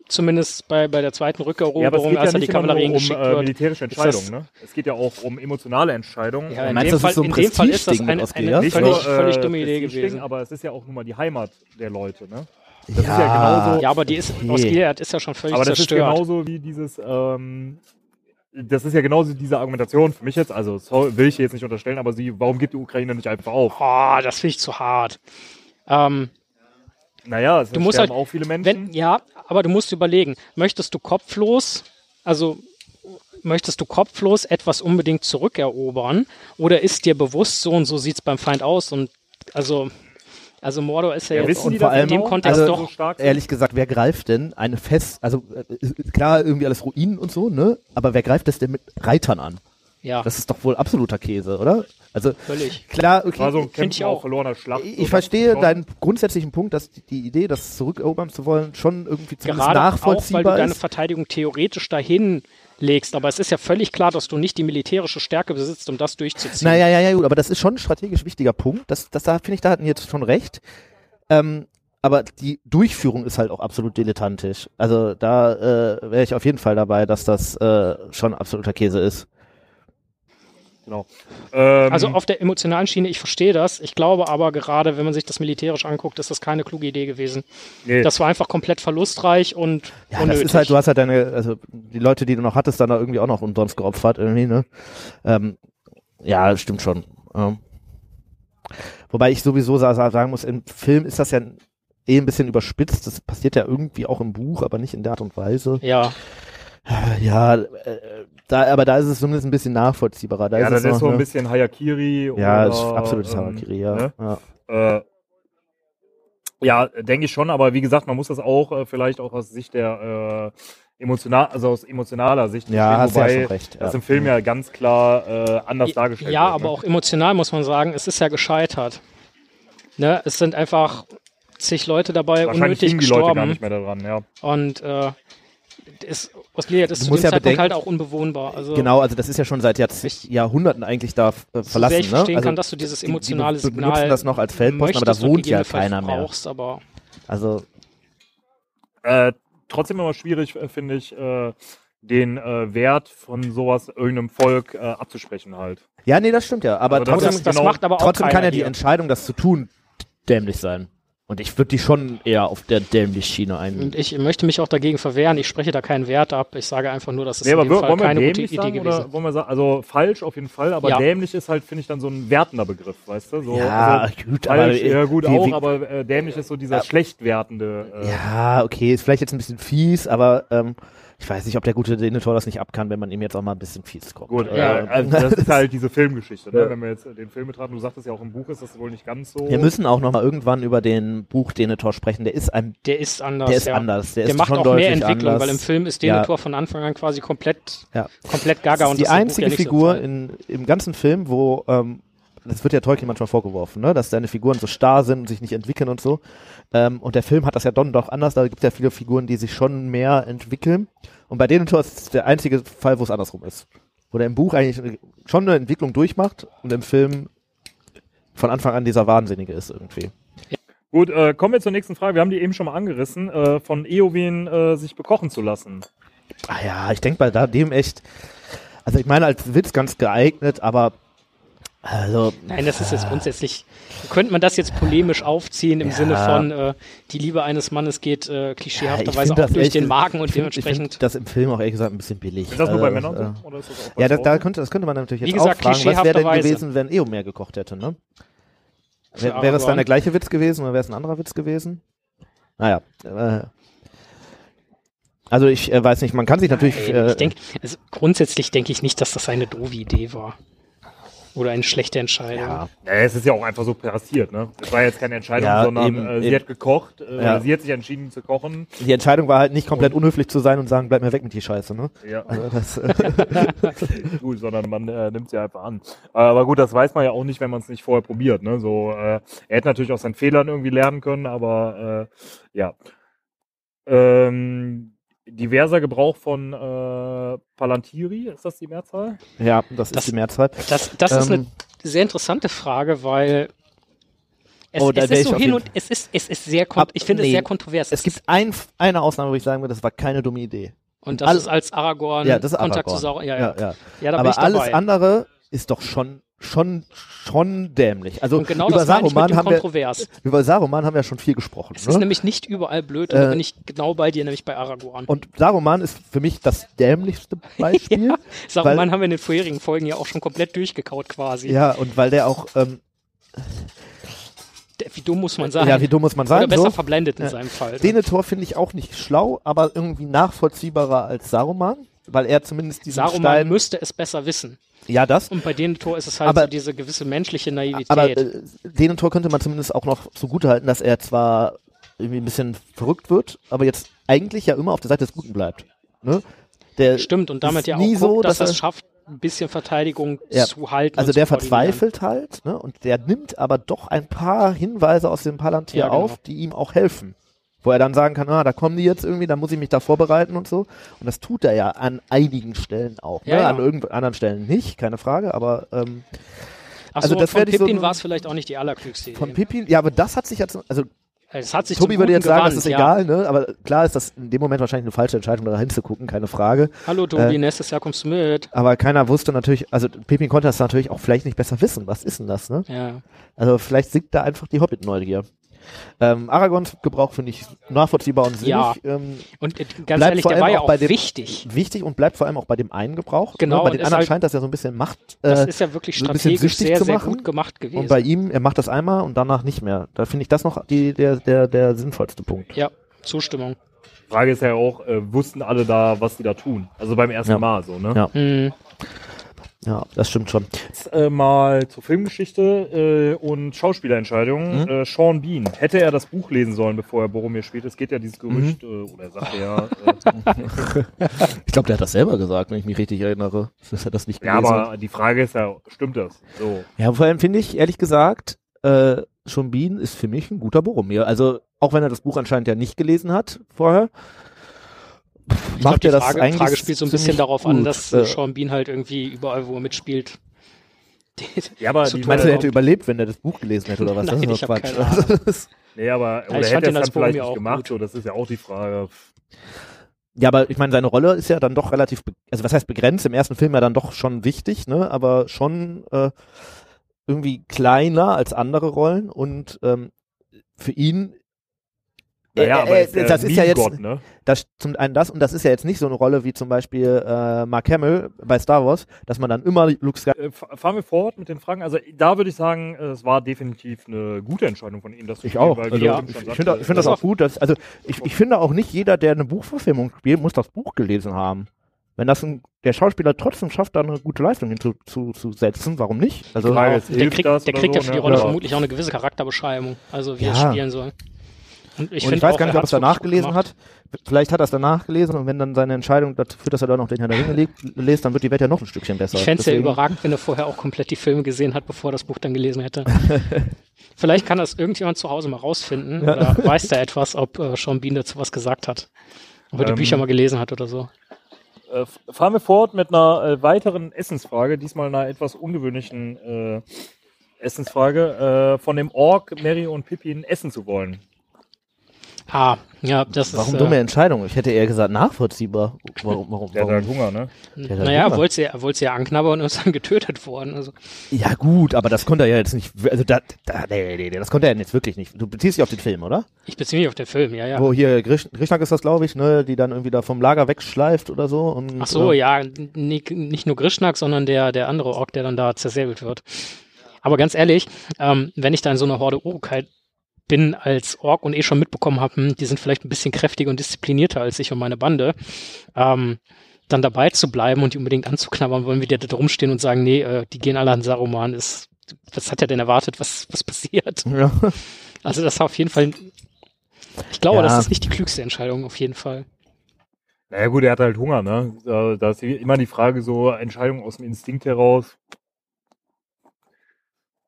zumindest bei, bei der zweiten Ja, aber es Rückeroberung, geht als ja die nicht immer nur Kavallerie um geschickt äh, wird. militärische Ist Entscheidungen. Ne? Es geht ja auch um emotionale Entscheidungen. Ja, in Meinst dem, Fall, ist so ein in dem Fall ist das Prestigeding eine, eine völlig, nur, völlig äh, dumme Idee gewesen. Aber es ist ja auch nun mal die Heimat der Leute. Ne? Das ist ja genauso- Ja, aber die ist, Okay. aus Gilead ist ja schon völlig Aber das ist zerstört. genauso wie dieses, ähm, das ist ja genauso diese Argumentation für mich jetzt, also so, will ich jetzt nicht unterstellen, aber sie, warum gibt die Ukraine nicht einfach auf? oh, das finde ich zu hart. Ähm, Naja, es Du musst halt- auch viele Menschen. wenn, ja, aber du musst überlegen, möchtest du kopflos, also möchtest du kopflos etwas unbedingt zurückerobern oder ist dir bewusst so und so sieht es beim Feind aus und also, also Mordor ist ja, ja, jetzt und vor allem- in dem Kontext sie doch- so? Ehrlich gesagt, wer greift denn eine Fest, also äh, klar irgendwie alles Ruinen und so, ne? Aber wer greift das denn mit Reitern an? Ja, Das ist doch wohl absoluter Käse, oder? Also völlig. klar, okay. war so ein Kämpfen ich auch verlorener Schlacht. Ich das verstehe schon. deinen grundsätzlichen Punkt, dass die, die Idee, das zurückerobern zu wollen, schon irgendwie zumindest Gerade auch, weil nachvollziehbar du deine. Verteidigung theoretisch dahin legst, aber es ist ja völlig klar, dass du nicht die militärische Stärke besitzt, um das durchzuziehen. Naja, ja, ja, gut, aber das ist schon ein strategisch wichtiger Punkt. Das, das da finde ich, da hatten jetzt schon recht. Ähm, aber die Durchführung ist halt auch absolut dilettantisch. Also da äh, wäre ich auf jeden Fall dabei, dass das äh, schon absoluter Käse ist. Genau. Ähm, Also auf der emotionalen Schiene, ich verstehe das. Ich glaube aber gerade, wenn man sich das militärisch anguckt, ist das keine kluge Idee gewesen. nee, Das war einfach komplett verlustreich und Ja, unnötig. das ist halt, du hast halt deine, also die Leute, die du noch hattest, dann da irgendwie auch noch umsonst geopfert irgendwie, ne? Ähm, ja, das stimmt schon. Ähm, wobei ich sowieso sa- sa- sagen muss, im Film ist das ja eh ein bisschen überspitzt. Das passiert ja irgendwie auch im Buch, aber nicht in der Art und Weise. ja, Ja, äh, da, aber da ist es zumindest ein bisschen nachvollziehbarer. Da ja, ist das es ist noch, so ein ne? bisschen Hayakiri. Ja, oder, das ist absolutes ähm, Harakiri, ja. ne? ja. Äh, ja, denke ich schon, aber wie gesagt, man muss das auch äh, vielleicht auch aus Sicht der äh, emotional, also aus emotionaler Sicht Ja, hast verstehen, ja wobei schon recht. das ja. im Film ja ganz klar äh, anders dargestellt ja wird. aber ne? auch emotional muss man sagen, es ist ja gescheitert. Ne? Es sind einfach zig Leute dabei Wahrscheinlich unnötig die Leute gar gestorben nicht mehr daran, ja. und äh, ist, Osgiliath ist Du zu dem ja Zeitpunkt bedenken- halt auch unbewohnbar. Also, Genau, also das ist ja schon seit Jahrz Jahrhunderten eigentlich da äh, so verlassen. sehr ich ne? verstehen also kann, dass du dieses die- die emotionale be- Signal benutzen das noch als Feldposten, aber da wohnt ja keiner mehr. brauchst, aber Also Äh, trotzdem immer schwierig, äh, finde ich, äh, den äh, Wert von sowas irgendeinem Volk äh, abzusprechen halt. ja, nee, das stimmt ja. Aber Also trotzdem, das, das genau- macht aber auch trotzdem kann ja die hier. Entscheidung, das zu tun, dämlich sein. Und ich würde die schon eher auf der dämlich Schiene ein. Und ich möchte mich auch dagegen verwehren. Ich spreche da keinen Wert ab. Ich sage einfach nur, dass es Nee, in dem wir- Fall keine gute dämlich Idee sagen gewesen oder wollen wir sagen, also falsch auf jeden Fall, aber Ja. dämlich ist halt, finde ich, dann so ein wertender Begriff, weißt du? So, ja, also, gut, falsch, aber ja gut wie, auch, aber äh, dämlich ist so dieser Ja. schlecht wertende. Äh, ja, okay, ist vielleicht jetzt ein bisschen fies, aber ähm, ich weiß nicht, ob der gute Denethor das nicht ab kann, wenn man ihm jetzt auch mal ein bisschen fies kommt. Gut, Ja. äh, also das ist halt diese Filmgeschichte. Ne? Ja. Wenn wir jetzt den Film betrachten, du sagtest ja auch im Buch ist das wohl nicht ganz so. Wir müssen auch noch mal irgendwann über den Buch Denethor sprechen. Der ist ein, Der ist anders. der ist ja. anders. Der, Der ist macht schon auch deutlich mehr Entwicklung, anders. weil im Film ist Ja. Denethor von Anfang an quasi komplett, Ja. komplett gaga. Das und ist die das im Buch einzige Figur in, im ganzen Film, wo, ähm, das wird ja Tolkien manchmal vorgeworfen, ne? dass seine Figuren so starr sind und sich nicht entwickeln und so. Ähm, und der Film hat das ja dann doch anders, da gibt es ja viele Figuren, die sich schon mehr entwickeln. Und bei Denethor ist es der einzige Fall, wo es andersrum ist. Wo der im Buch eigentlich schon eine Entwicklung durchmacht und im Film von Anfang an dieser Wahnsinnige ist irgendwie. Gut, äh, kommen wir zur nächsten Frage. Wir haben die eben schon mal angerissen, äh, von Eowyn äh, sich bekochen zu lassen. Ah ja, ich denke bei dem echt, also ich meine als Witz ganz geeignet, aber Also, Nein, das ist jetzt grundsätzlich, könnte man das jetzt polemisch aufziehen im Ja. Sinne von, äh, die Liebe eines Mannes geht äh, klischeehafterweise find auch das durch den Magen und ich find- Ich dementsprechend. finde das im Film auch ehrlich gesagt ein bisschen billig. Ist das nur bei Äh, Männern äh, so? Oder ist das auch Ja, bei da, könnte, das könnte man natürlich Wie jetzt gesagt, auch fragen. Was wäre denn gewesen, wenn Eomer gekocht hätte, ne? Für Wär- Wäre es dann der gleiche Witz gewesen oder wäre es ein anderer Witz gewesen? Naja. Äh, also ich äh, weiß nicht, man kann sich natürlich... Äh, ich denke, also grundsätzlich denke ich nicht, dass das eine doofe Idee war. Oder eine schlechte Entscheidung. ja, Ja, es ist ja auch einfach so passiert, ne? Es war jetzt keine Entscheidung, Ja, sondern eben, äh, sie eben. hat gekocht, äh, Ja. sie hat sich entschieden zu kochen. die Entscheidung war halt nicht komplett unhöflich zu sein und sagen, bleib mir weg mit die Scheiße, ne? Ja, Also das, äh, gut, sondern man äh, nimmt sie einfach an. Aber gut, das weiß man ja auch nicht, wenn man es nicht vorher probiert, ne? So, äh, er hätte natürlich aus seinen Fehlern irgendwie lernen können, aber äh, ja. Ähm, diverser Gebrauch von äh, Palantiri, ist das die Mehrzahl? ja, das, Das- ist die Mehrzahl. Das, das ist eine Ähm, sehr interessante Frage, weil es, Oh, es ist ich so hin und es ist, es ist sehr, Ab- ich finde es nee. sehr kontrovers. Es gibt ein, eine Ausnahme, wo ich sagen würde, das war keine dumme Idee. und das all- ist als Aragorn Ja, das ist Kontakt Aragorn. zu Sauron. Ja, ja. ja. ja bin Aber ich alles dabei. andere ist doch schon, schon, schon dämlich. Also und genau über das Saruman dem haben wir, kontrovers. über Saruman haben wir schon viel gesprochen. Es ist Ne? nämlich nicht überall blöd da Äh, bin ich genau bei dir, nämlich bei Aragorn. Und Saruman ist für mich das dämlichste Beispiel. ja, Saruman weil- haben wir in den vorherigen Folgen ja auch schon komplett durchgekaut quasi. ja, und weil der auch, ähm, Wie dumm muss man sein? ja, wie dumm muss man Oder sein? besser So. verblendet in Ja. seinem Fall. Denethor finde ich auch nicht schlau, aber irgendwie nachvollziehbarer als Saruman, weil er zumindest diesen Saruman Stein, müsste es besser wissen. ja das, Und bei Denethor ist es halt Aber- so diese gewisse menschliche Naivität. aber äh, Denethor könnte man zumindest auch noch zugutehalten, dass er zwar irgendwie ein bisschen verrückt wird, aber jetzt eigentlich ja immer auf der Seite des Guten bleibt. Ne? Der, Stimmt, und damit ja auch nie guckt, so, dass, dass er es schafft, ein bisschen Verteidigung Ja, zu halten. Also der verzweifelt halt, ne? Und der nimmt aber doch ein paar Hinweise aus dem Palantir Ja, genau. auf, die ihm auch helfen. Wo er dann sagen kann, ah, da kommen die jetzt irgendwie, da muss ich mich da vorbereiten und so. Und das tut er ja an einigen Stellen auch. Ne? Ja, ja. An irgend anderen Stellen nicht, keine Frage, aber ähm, Ach also so, das von ich so- Pippin war es vielleicht auch nicht die allerklügste Idee. von Pippin, ja, aber das hat sich jetzt, also es hat sich Tobi würde jetzt sagen, das ist egal, ne? Aber klar ist das in dem Moment wahrscheinlich eine falsche Entscheidung, da hinzugucken, keine Frage. Ja. Hallo Tobi, Äh, nächstes Jahr kommst du mit. Aber keiner wusste natürlich, also Pippin konnte das natürlich auch vielleicht nicht besser wissen. Was ist denn das, ne? Ja. Also vielleicht sinkt da einfach die Hobbit-Neugier. Ähm, Aragons Gebrauch finde ich nachvollziehbar und sinnig. Ja. Ähm, Und äh, ganz Bleibt ehrlich, vor der allem war ja auch dem- wichtig. wichtig und bleibt vor allem auch bei dem einen Gebrauch. Genau, Ne? Bei den anderen halt- scheint das ja so ein bisschen Macht. Das Äh, ist ja wirklich ein bisschen strategisch sehr, zu sehr machen. gut gemacht gewesen. und bei ihm, er macht das einmal und danach nicht mehr. Da finde ich das noch die, der, der, der sinnvollste Punkt. ja, Zustimmung. Frage ist ja auch, äh, wussten alle da, was die da tun? Also beim ersten Ja. Mal so, ne? Ja. Hm. Ja, das stimmt schon. Jetzt, äh, mal zur Filmgeschichte äh, und Schauspielerentscheidungen. Mhm. Äh, Sean Bean, hätte er das Buch lesen sollen, bevor er Boromir spielt? Es geht ja dieses Mhm. Gerücht, äh, oder er sagt ja, äh, Ich glaube, der hat das selber gesagt, wenn ich mich richtig erinnere. Dass er das nicht ja, aber die Frage ist ja, stimmt das? So. Ja, vor allem finde ich, ehrlich gesagt, äh, schon Bean ist für mich ein guter Boromir. Also, auch wenn er das Buch anscheinend ja nicht gelesen hat vorher, Ich macht glaub, er die das Frage, eigentlich Frage spielt so ein bisschen darauf an, gut. dass Äh, äh, Sean Bean halt irgendwie überall, wo er mitspielt. Ja, aber die, Meinst du, er Äh, hätte überlebt, wenn er das Buch gelesen hätte oder was? Nein, das ist doch Quatsch. nee, aber, oder ich hätte fand er es dann vielleicht nicht auch gemacht? gut. So, das ist ja auch die Frage. ja, aber ich meine, seine Rolle ist ja dann doch relativ, also was heißt begrenzt? Im ersten Film ja dann doch schon wichtig, ne? Aber schon äh, irgendwie kleiner als andere Rollen und ähm, für ihn Naja, Äh, aber äh, der das ist ja jetzt- ne? das zum einen das und das ist ja jetzt nicht so eine Rolle wie zum Beispiel äh, Mark Hamill bei Star Wars, dass man dann immer Luke Skywalker Äh, fahren wir fort mit den Fragen. Also da würde ich sagen, äh, es war definitiv eine gute Entscheidung von Ihnen, das zu Ich spielen, auch. weil Also, ja, ich finde ich finde das auch gut. Dass, also ich, ich finde auch nicht jeder, der eine Buchverfilmung spielt, muss das Buch gelesen haben. Wenn das ein, der Schauspieler trotzdem schafft, da eine gute Leistung hinzuzusetzen, zu, setzen, warum nicht? Also Genau. Der kriegt, der kriegt ja so, für die ne? Rolle Ja. vermutlich auch eine gewisse Charakterbeschreibung, also wie er Ja. spielen soll. Und ich, und ich weiß gar nicht, ob er es danach gelesen gemacht. hat. Vielleicht hat er es danach gelesen und wenn dann seine Entscheidung dazu führt, dass er da noch den Herr der Ringe le- liest, dann wird die Welt ja noch ein Stückchen besser. Ich fände es ja überragend, wenn er vorher auch komplett die Filme gesehen hat, bevor er das Buch dann gelesen hätte. Vielleicht kann das irgendjemand zu Hause mal rausfinden oder weiß da etwas, ob äh, Sean Bean dazu was gesagt hat. Ob er die Ähm, Bücher mal gelesen hat oder so. Äh, fahren wir fort mit einer äh, weiteren Essensfrage, diesmal einer etwas ungewöhnlichen äh, Essensfrage. Äh, von dem Ork, Mary und Pippin essen zu wollen. Ah, ja, das Warum ist. dumme Äh, Entscheidung? Ich hätte eher gesagt nachvollziehbar. Warum, warum, Der hat warum? halt Hunger, ne? der hat naja, wollte sie, er wollte sie ja anknabbern und ist dann getötet worden. Also, Ja gut, aber das konnte er ja jetzt nicht, also da, da nee, nee, nee, das konnte er jetzt wirklich nicht. Du beziehst dich auf den Film, oder? ich beziehe mich auf den Film, ja, ja. Wo hier Grisch, Grischnack ist das, glaube ich, ne, die dann irgendwie da vom Lager wegschleift oder so. Und, Ach so, äh, ja, nicht, nicht nur Grischnack, sondern der, der andere Ork, der dann da zersäbelt wird. Aber ganz ehrlich, ähm, wenn ich da in so einer Horde Urukite bin als Ork und eh schon mitbekommen habe, hm, die sind vielleicht ein bisschen kräftiger und disziplinierter als ich und meine Bande, ähm, dann dabei zu bleiben und die unbedingt anzuknabbern, wollen wir da rumstehen und sagen, nee, äh, die gehen alle an Saruman, ist, was hat er denn erwartet, was, was passiert? Ja. Also das war auf jeden Fall, ich glaube, Ja. das ist nicht die klügste Entscheidung, auf jeden Fall. Naja gut, er hat halt Hunger, ne? Da, da ist immer die Frage, so Entscheidung aus dem Instinkt heraus.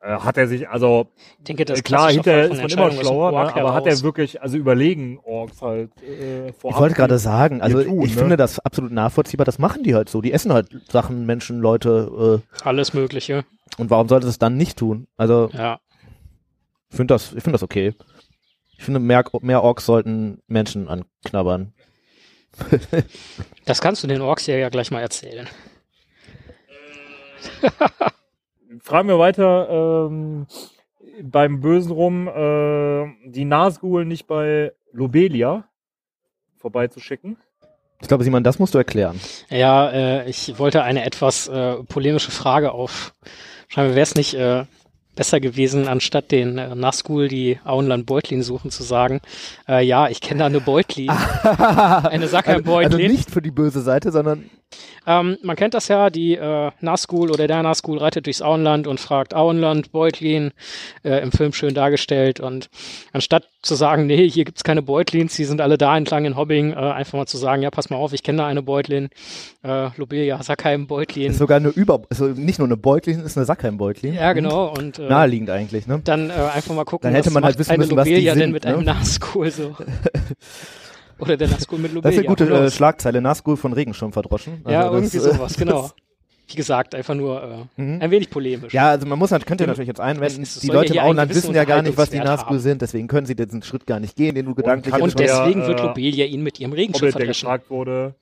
Äh, hat er sich, also Ich denke, das äh, klar, hinterher ist man immer schlauer, ne? Aber hat er wirklich, also überlegen Orks halt äh, Ich vorab. wollte gerade sagen, also tun, ich ne? finde das absolut nachvollziehbar, das machen die halt so. Die essen halt Sachen, Menschen, Leute, Alles Mögliche, äh, und warum sollte es dann nicht tun? Also ja. ich finde das, ich finde das okay. Ich finde, mehr, mehr Orks sollten Menschen anknabbern. Das kannst du den Orks ja, ja gleich mal erzählen. Fragen wir weiter, ähm, beim Bösen rum, äh, die Nazgul nicht bei Lobelia vorbeizuschicken. Ich glaube, Simon, das musst du erklären. Ja, äh, ich wollte eine etwas äh, polemische Frage aufschreiben. Wäre es nicht äh, besser gewesen, anstatt den äh, Nazgul, die Auenland Beutlin suchen, zu sagen, äh, ja, ich kenne da eine Beutlin. Eine Sackheim also, also nicht für die böse Seite, sondern Ähm, man kennt das ja, die äh, Nazgul oder der Nazgul reitet durchs Auenland und fragt Auenland, Beutlin, äh, im Film schön dargestellt. Und anstatt zu sagen, nee, hier gibt's keine Beutlins, die sind alle da entlang in Hobbing, äh, einfach mal zu sagen, ja, pass mal auf, ich kenne da eine Beutlin, äh, Lobelia, Sackheim, Beutlin. ist sogar eine Über, also nicht nur eine Beutlin, ist eine Sackheim-Beutlin. Ja, genau. Und äh, Naheliegend eigentlich, ne? dann äh, einfach mal gucken, Dann hätte was man halt wissen eine müssen, was die Lobelia denn sind, mit ne? einem Nazgul so. Oder der Nazgul mit Lobelia. Das ist eine gute äh? Schlagzeile, Nazgul von Regenschirm verdroschen. ja, Also das, irgendwie äh, sowas, genau. Wie gesagt, einfach nur äh, Mhm. ein wenig polemisch. Ja, also man muss halt, könnte natürlich jetzt einwenden, es- es die soll ja Leute im Auenland wissen ja gar nicht, was die Nazgul sind, deswegen können sie diesen Schritt gar nicht gehen, den du gedanklich Und der, schon- deswegen wird äh, Lobelia ihn mit ihrem Regenschirm der verdreschen. gefragt wurde,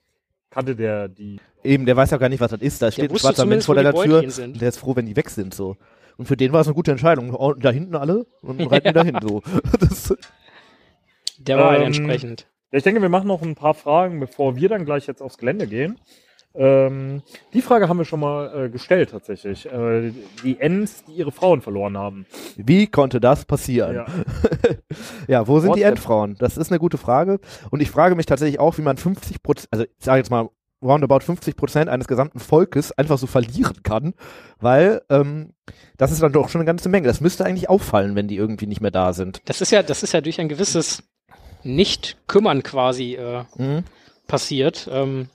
kannte der die. Eben, der weiß ja gar nicht, was das ist. Da steht ein schwarzer Mensch vor der Tür sind. und der ist froh, wenn die weg sind, so. Und für den war es eine gute Entscheidung. Oh, Da hinten alle und reiten Ja. dahin, so. Das, Der war halt Ähm, entsprechend. Ja, ich denke, wir machen noch ein paar Fragen, bevor wir dann gleich jetzt aufs Gelände gehen. Ähm, die Frage haben wir schon mal äh, gestellt tatsächlich. Äh, die Ents, die ihre Frauen verloren haben. wie konnte das passieren? Ja. Ja, wo sind die WhatsApp. Endfrauen? Das ist eine gute Frage. Und ich frage mich tatsächlich auch, wie man 50 Prozent, also ich sage jetzt mal roundabout 50 Prozent eines gesamten Volkes einfach so verlieren kann, weil ähm, das ist dann doch schon eine ganze Menge. Das müsste eigentlich auffallen, wenn die irgendwie nicht mehr da sind. Das ist ja, das ist ja durch ein gewisses Nicht-Kümmern quasi äh, Mhm. passiert. Ähm,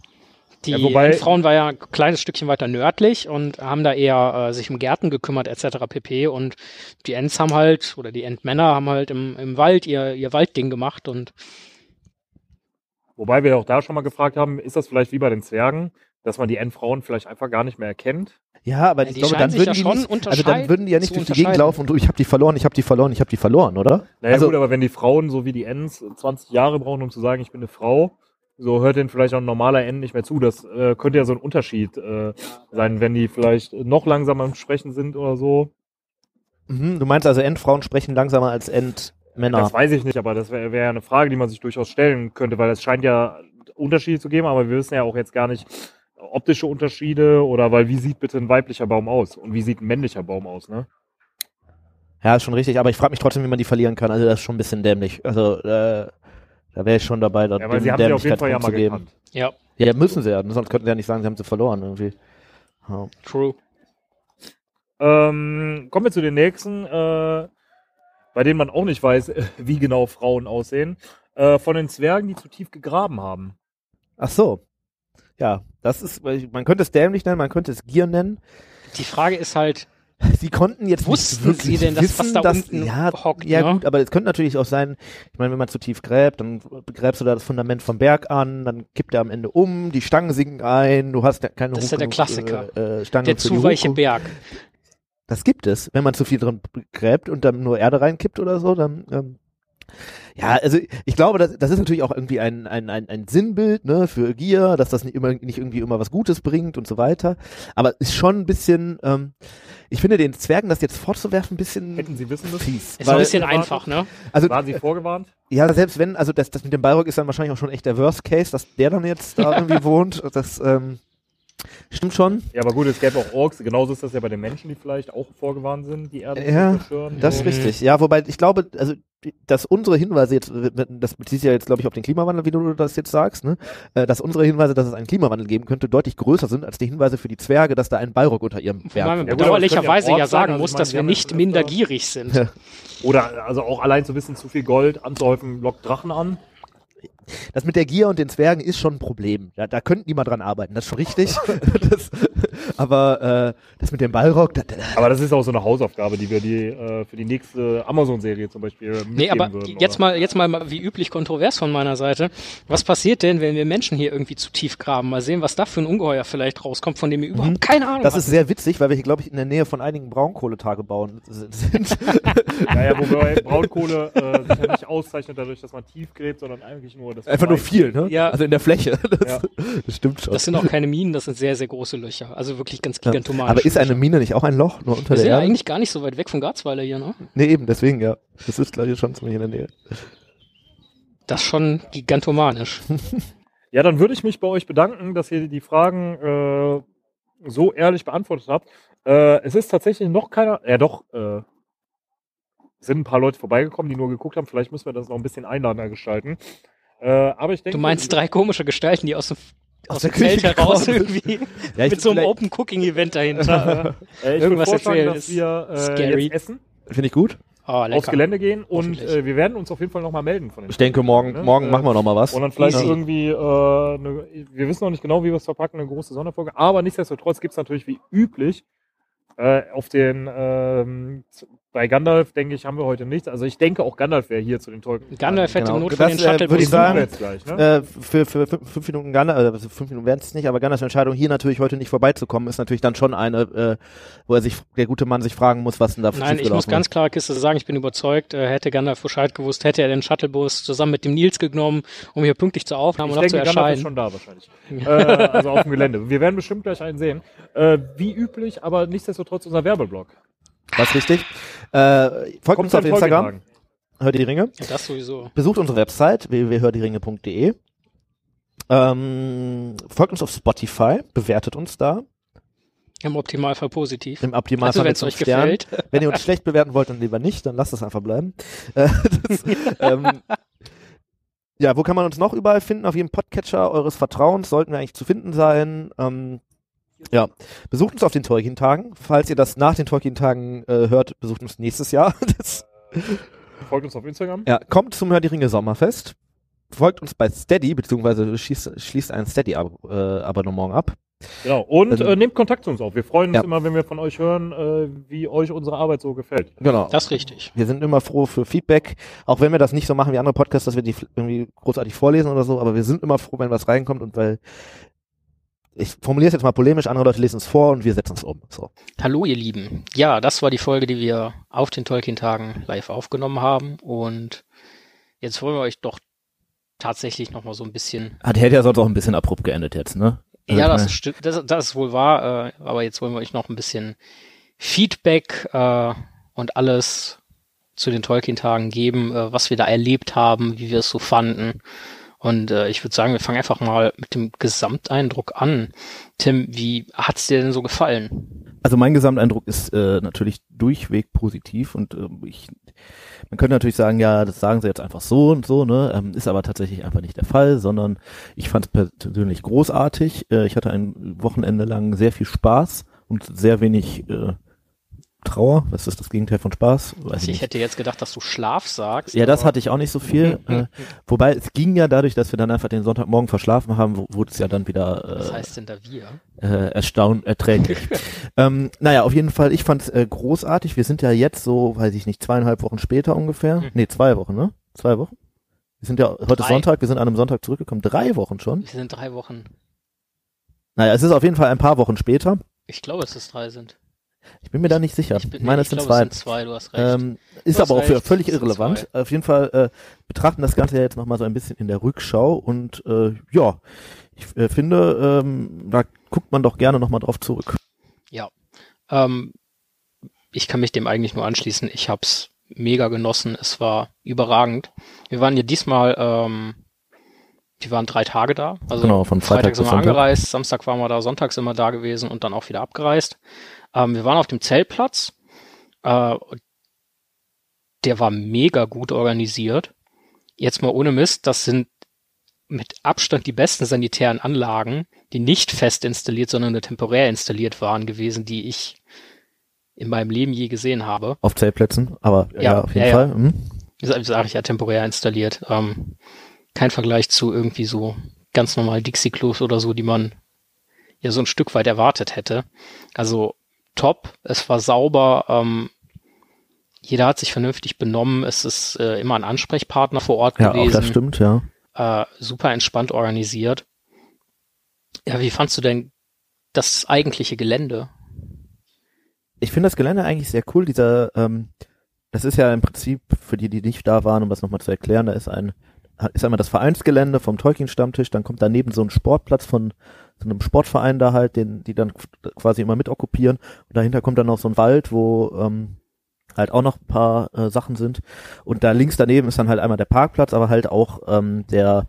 die Ja, wobei- Frauen war ja ein kleines Stückchen weiter nördlich und haben da eher äh, sich um Gärten gekümmert etc. pp. Und die Ents haben halt, oder die Entmänner haben halt im, im Wald ihr, ihr Waldding gemacht und Wobei wir auch da schon mal gefragt haben, ist das vielleicht wie bei den Zwergen, dass man die Endfrauen vielleicht einfach gar nicht mehr erkennt? Ja, aber Ja, ich glaube, dann würden ja die schon nicht, also dann würden die ja nicht durch die Gegend laufen und du, ich habe die verloren, ich habe die verloren, ich habe die verloren, oder? Naja Also- gut, aber wenn die Frauen so wie die Ents 20 Jahre brauchen, um zu sagen, ich bin eine Frau, so hört denen vielleicht auch ein normaler End nicht mehr zu. Das äh, könnte ja so ein Unterschied äh, sein, wenn die vielleicht noch langsamer im Sprechen sind oder so. Mhm, du meinst also, Endfrauen sprechen langsamer als Endmänner. Das weiß ich nicht, aber das wäre wär eine Frage, die man sich durchaus stellen könnte, weil es scheint ja Unterschiede zu geben, aber wir wissen ja auch jetzt gar nicht optische Unterschiede oder weil wie sieht bitte ein weiblicher Baum aus und wie sieht ein männlicher Baum aus, ne? Ja, ist schon richtig, aber ich frage mich trotzdem, wie man die verlieren kann. Also das ist schon ein bisschen dämlich. Also äh, da wäre ich schon dabei, da Ja, weil sie haben sie auf jeden Dämlichkeit Fall ja mal zu geben. gekannt. ja, Ja, müssen sie ja, sonst könnten sie ja nicht sagen, sie haben sie verloren irgendwie. Ja. true. Ähm, kommen wir zu den nächsten, äh, bei denen man auch nicht weiß, wie genau Frauen aussehen. Äh, von den Zwergen, die zu tief gegraben haben. Ach so. Ja, das ist, man könnte es dämlich nennen, man könnte es Gier nennen. Die Frage ist halt, Sie konnten jetzt Wussten nicht wirklich Sie denn, dass wissen, was da dass, unten ja, hockt, Ja ne? gut, aber es könnte natürlich auch sein, ich meine, wenn man zu tief gräbt, dann gräbst du da das Fundament vom Berg an, dann kippt er am Ende um, die Stangen sinken ein, du hast ja keine Das ist ja der Klassiker. Äh, äh, Stangen der zu weiche. Berg. Das gibt es. Wenn man zu viel drin gräbt und dann nur Erde reinkippt oder so, dann ähm, Ja, also ich glaube, das, das ist natürlich auch irgendwie ein, ein, ein, ein Sinnbild ne, für Gier, dass das nicht immer nicht irgendwie immer was Gutes bringt und so weiter. Aber ist schon ein bisschen, ähm, ich finde den Zwergen das jetzt vorzuwerfen ein bisschen Hätten Sie wissen müssen? fies. Ist ein bisschen einfach, ne? also Waren Sie vorgewarnt? ja, selbst wenn, also das, das mit dem Balrog ist dann wahrscheinlich auch schon echt der Worst Case, dass der dann jetzt da irgendwie wohnt. Das ähm, stimmt schon. Ja, aber gut, es gäbe auch Orks. Genauso ist das ja bei den Menschen, die vielleicht auch vorgewarnt sind, die Erde Ja, zu zerstören. Das ist Mhm. richtig. Ja, wobei ich glaube, also dass unsere Hinweise jetzt, das bezieht sich ja jetzt, glaube ich, auf den Klimawandel, wie du das jetzt sagst, ne? äh, dass unsere Hinweise, dass es einen Klimawandel geben könnte, deutlich größer sind als die Hinweise für die Zwerge, dass da ein Balrog unter ihrem man Berg aber es bedauerlicherweise ja ja sagen also muss, meine, dass wir nicht ja minder öfter- gierig sind. Ja. Oder also auch allein zu wissen, zu viel Gold anzuhäufen, lockt Drachen an. Das mit der Gier und den Zwergen ist schon ein Problem. Da, da könnten die mal dran arbeiten, das ist schon richtig. das, aber äh, das mit dem Balrog, da, da, Aber das ist auch so eine Hausaufgabe, die wir die, äh, für die nächste Amazon-Serie zum Beispiel mitgeben Nee, aber würden. jetzt oder? mal, jetzt mal wie üblich kontrovers von meiner Seite. Was passiert denn, wenn wir Menschen hier irgendwie zu tief graben? Mal sehen, was da für ein Ungeheuer vielleicht rauskommt, von dem wir überhaupt keine Ahnung das haben. ist sehr witzig, weil wir hier, glaube ich, in der Nähe von einigen Braunkohletagebauen sind. Ja, ja, wobei Braunkohle äh, sich ja nicht auszeichnet dadurch, dass man tief gräbt, sondern eigentlich nur das Einfach nur viel, ne? Ja. Also in der Fläche. Das, Ja. das stimmt schon. Das sind auch keine Minen, das sind sehr, sehr große Löcher. Also wirklich ganz Ja. gigantomanisch. Aber ist eine Mine nicht auch ein Loch, nur unter Wir der sind ja Erde? eigentlich gar nicht so weit weg von Garzweiler hier, ne? Nee, eben, deswegen, ja. Das ist, glaube ich, schon ziemlich in der Nähe. Das ist schon gigantomanisch. Ja, dann würde ich mich bei euch bedanken, dass ihr die Fragen äh, so ehrlich beantwortet habt. Äh, es ist tatsächlich noch keiner, ja doch, äh, es sind ein paar Leute vorbeigekommen, die nur geguckt haben. Vielleicht müssen wir das noch ein bisschen einladender gestalten. Äh, aber ich denke, Du meinst drei komische Gestalten, die aus dem, aus der dem Feld Küche heraus irgendwie Ja, mit so einem Open Cooking Event dahinter. äh, ich irgendwas erzählen dass ist wir äh, scary. jetzt essen, Finde ich gut. oh, aufs. Gelände gehen und äh, wir werden uns auf jeden Fall nochmal melden von den Ich denke, morgen, Ne? morgen Äh, machen wir noch mal was. Und dann vielleicht Easy. irgendwie, äh, eine, wir wissen noch nicht genau, wie wir es verpacken, eine große Sonderfolge. Aber nichtsdestotrotz gibt es natürlich wie üblich äh, auf den, ähm, bei Gandalf, denke ich, haben wir heute nichts. Also ich denke auch Gandalf wäre hier zu den Tolkien. Gandalf hätte Genau. Not Das, den äh, würde Shuttlebus. ich sagen, jetzt gleich, ne? Äh, für, für fünf, fünf Minuten Gandalf, also fünf Minuten werden es nicht, aber Gandalfs Entscheidung hier natürlich heute nicht vorbeizukommen, ist natürlich dann schon eine, äh, wo er sich, der gute Mann sich fragen muss, was denn da Nein, ich muss ganz klar Kiste sagen, ich bin überzeugt, äh, hätte Gandalf Bescheid gewusst, hätte er den Shuttlebus zusammen mit dem Nils genommen, um hier pünktlich zur Aufnahme ich und noch zu denke, Gandalf ist erscheinen. schon da wahrscheinlich. äh, also auf dem Gelände. Wir werden bestimmt gleich einen sehen. Äh, wie üblich, aber nichtsdestotrotz unser Werbeblock. Was richtig? Äh, folgt uns auf Instagram, Folgetagen. hört die Ringe. Ja, das sowieso. Besucht unsere Website www.hördieringe.de. Ähm, folgt uns auf Spotify, bewertet uns da. Im Optimalfall positiv. Im Optimalfall Also wenn es euch Sternen. gefällt. Wenn ihr uns schlecht bewerten wollt, dann lieber nicht, dann lasst es einfach bleiben. Äh, das, ähm, ja, wo kann man uns noch überall finden? Auf jedem Podcatcher eures Vertrauens sollten wir eigentlich zu finden sein. Ähm, ja, besucht uns auf den Tolkien-Tagen. Falls ihr das nach den Tolkien-Tagen äh, hört, besucht uns nächstes Jahr. Das, Folgt uns auf Instagram. ja, kommt zum Hör die Ringe Sommerfest. Folgt uns bei Steady, beziehungsweise schließt, schließt ein Steady-Abonnement ab. Genau. Und Ähm, äh, nehmt Kontakt zu uns auf. Wir freuen uns ja. immer, wenn wir von euch hören, äh, wie euch unsere Arbeit so gefällt. Genau. Das ist richtig. Wir sind immer froh für Feedback, auch wenn wir das nicht so machen wie andere Podcasts, dass wir die irgendwie großartig vorlesen oder so, aber wir sind immer froh, wenn was reinkommt und weil ich formuliere es jetzt mal polemisch, andere Leute lesen es vor und wir setzen es um. So. Hallo ihr Lieben. Ja, das war die Folge, die wir auf den Tolkien-Tagen live aufgenommen haben und jetzt wollen wir euch doch tatsächlich nochmal so ein bisschen Ah, der hätte ja sonst auch ein bisschen abrupt geendet jetzt, ne? Ja, das ist, sti- das, das ist wohl wahr, äh, aber jetzt wollen wir euch noch ein bisschen Feedback äh, und alles zu den Tolkien-Tagen geben, äh, was wir da erlebt haben, wie wir es so fanden. Und äh, ich würde sagen, wir fangen einfach mal mit dem Gesamteindruck an. Tim, wie hat's dir denn so gefallen? Also mein Gesamteindruck ist äh, natürlich durchweg positiv und äh, ich, man könnte natürlich sagen, ja, das sagen sie jetzt einfach so und so, ne, ähm, ist aber tatsächlich einfach nicht der Fall, sondern ich fand es persönlich großartig. Äh, ich hatte ein Wochenende lang sehr viel Spaß und sehr wenig äh, Trauer. Was ist das Gegenteil von Spaß? Also ich hätte jetzt gedacht, dass du Schlaf sagst. Ja, das hatte ich auch nicht so viel. äh, wobei es ging ja dadurch, dass wir dann einfach den Sonntagmorgen verschlafen haben, wurde es ja dann wieder äh, Was heißt denn da wir? äh, erstaunt, erträglich. ähm, naja, auf jeden Fall, ich fand es äh, großartig. Wir sind ja jetzt so, weiß ich nicht, zweieinhalb Wochen später ungefähr. Hm. Nee, zwei Wochen, ne? Zwei Wochen? Wir sind ja, heute Drei. Sonntag, wir sind an einem Sonntag zurückgekommen. Drei Wochen schon. Wir sind drei Wochen. Naja, es ist auf jeden Fall ein paar Wochen später. Ich glaube, dass es drei sind. Ich bin mir da nicht sicher. Ich bin, meine, nee, es sind glaube, zwei. Es sind zwei, du hast recht. Ähm, ist hast aber auch für recht, völlig sind irrelevant. Auf jeden Fall äh, betrachten das Ganze ja jetzt nochmal so ein bisschen in der Rückschau und äh, ja, ich äh, finde, ähm, da guckt man doch gerne nochmal drauf zurück. Ähm, ich kann mich dem eigentlich nur anschließen. Ich hab's mega genossen. Es war überragend. Wir waren ja diesmal, ähm, wir waren drei Tage da. Also Genau, von Freitag sind bis wir angereist, Samstag waren wir da, Sonntag sind wir da gewesen und dann auch wieder abgereist. Ähm, wir waren auf dem Zeltplatz. Äh, der war mega gut organisiert. Jetzt mal ohne Mist, das sind mit Abstand die besten sanitären Anlagen, die nicht fest installiert, sondern nur temporär installiert waren gewesen, die ich in meinem Leben je gesehen habe. Auf Zeltplätzen, aber ja, Ja, auf jeden ja, Fall. ja. Hm. Sage ich ja temporär installiert. Ähm, kein Vergleich zu irgendwie so ganz normal Dixie-Klos oder so, die man ja so ein Stück weit erwartet hätte. Also top, es war sauber, ähm, jeder hat sich vernünftig benommen, es ist äh, immer ein Ansprechpartner vor Ort Ja, gewesen. das stimmt, ja. äh, super entspannt organisiert. Ja, wie fandst du denn das eigentliche Gelände? Ich finde das Gelände eigentlich sehr cool. Dieser, ähm, das ist ja im Prinzip, für die, die nicht da waren, um das nochmal zu erklären, da ist ein, ist einmal das Vereinsgelände vom Tolkien-Stammtisch, dann kommt daneben so ein Sportplatz von so einem Sportverein da halt, den, die dann quasi immer mit okkupieren. Und dahinter kommt dann noch so ein Wald, wo ähm, halt auch noch ein paar äh, Sachen sind. Und da links daneben ist dann halt einmal der Parkplatz, aber halt auch ähm, der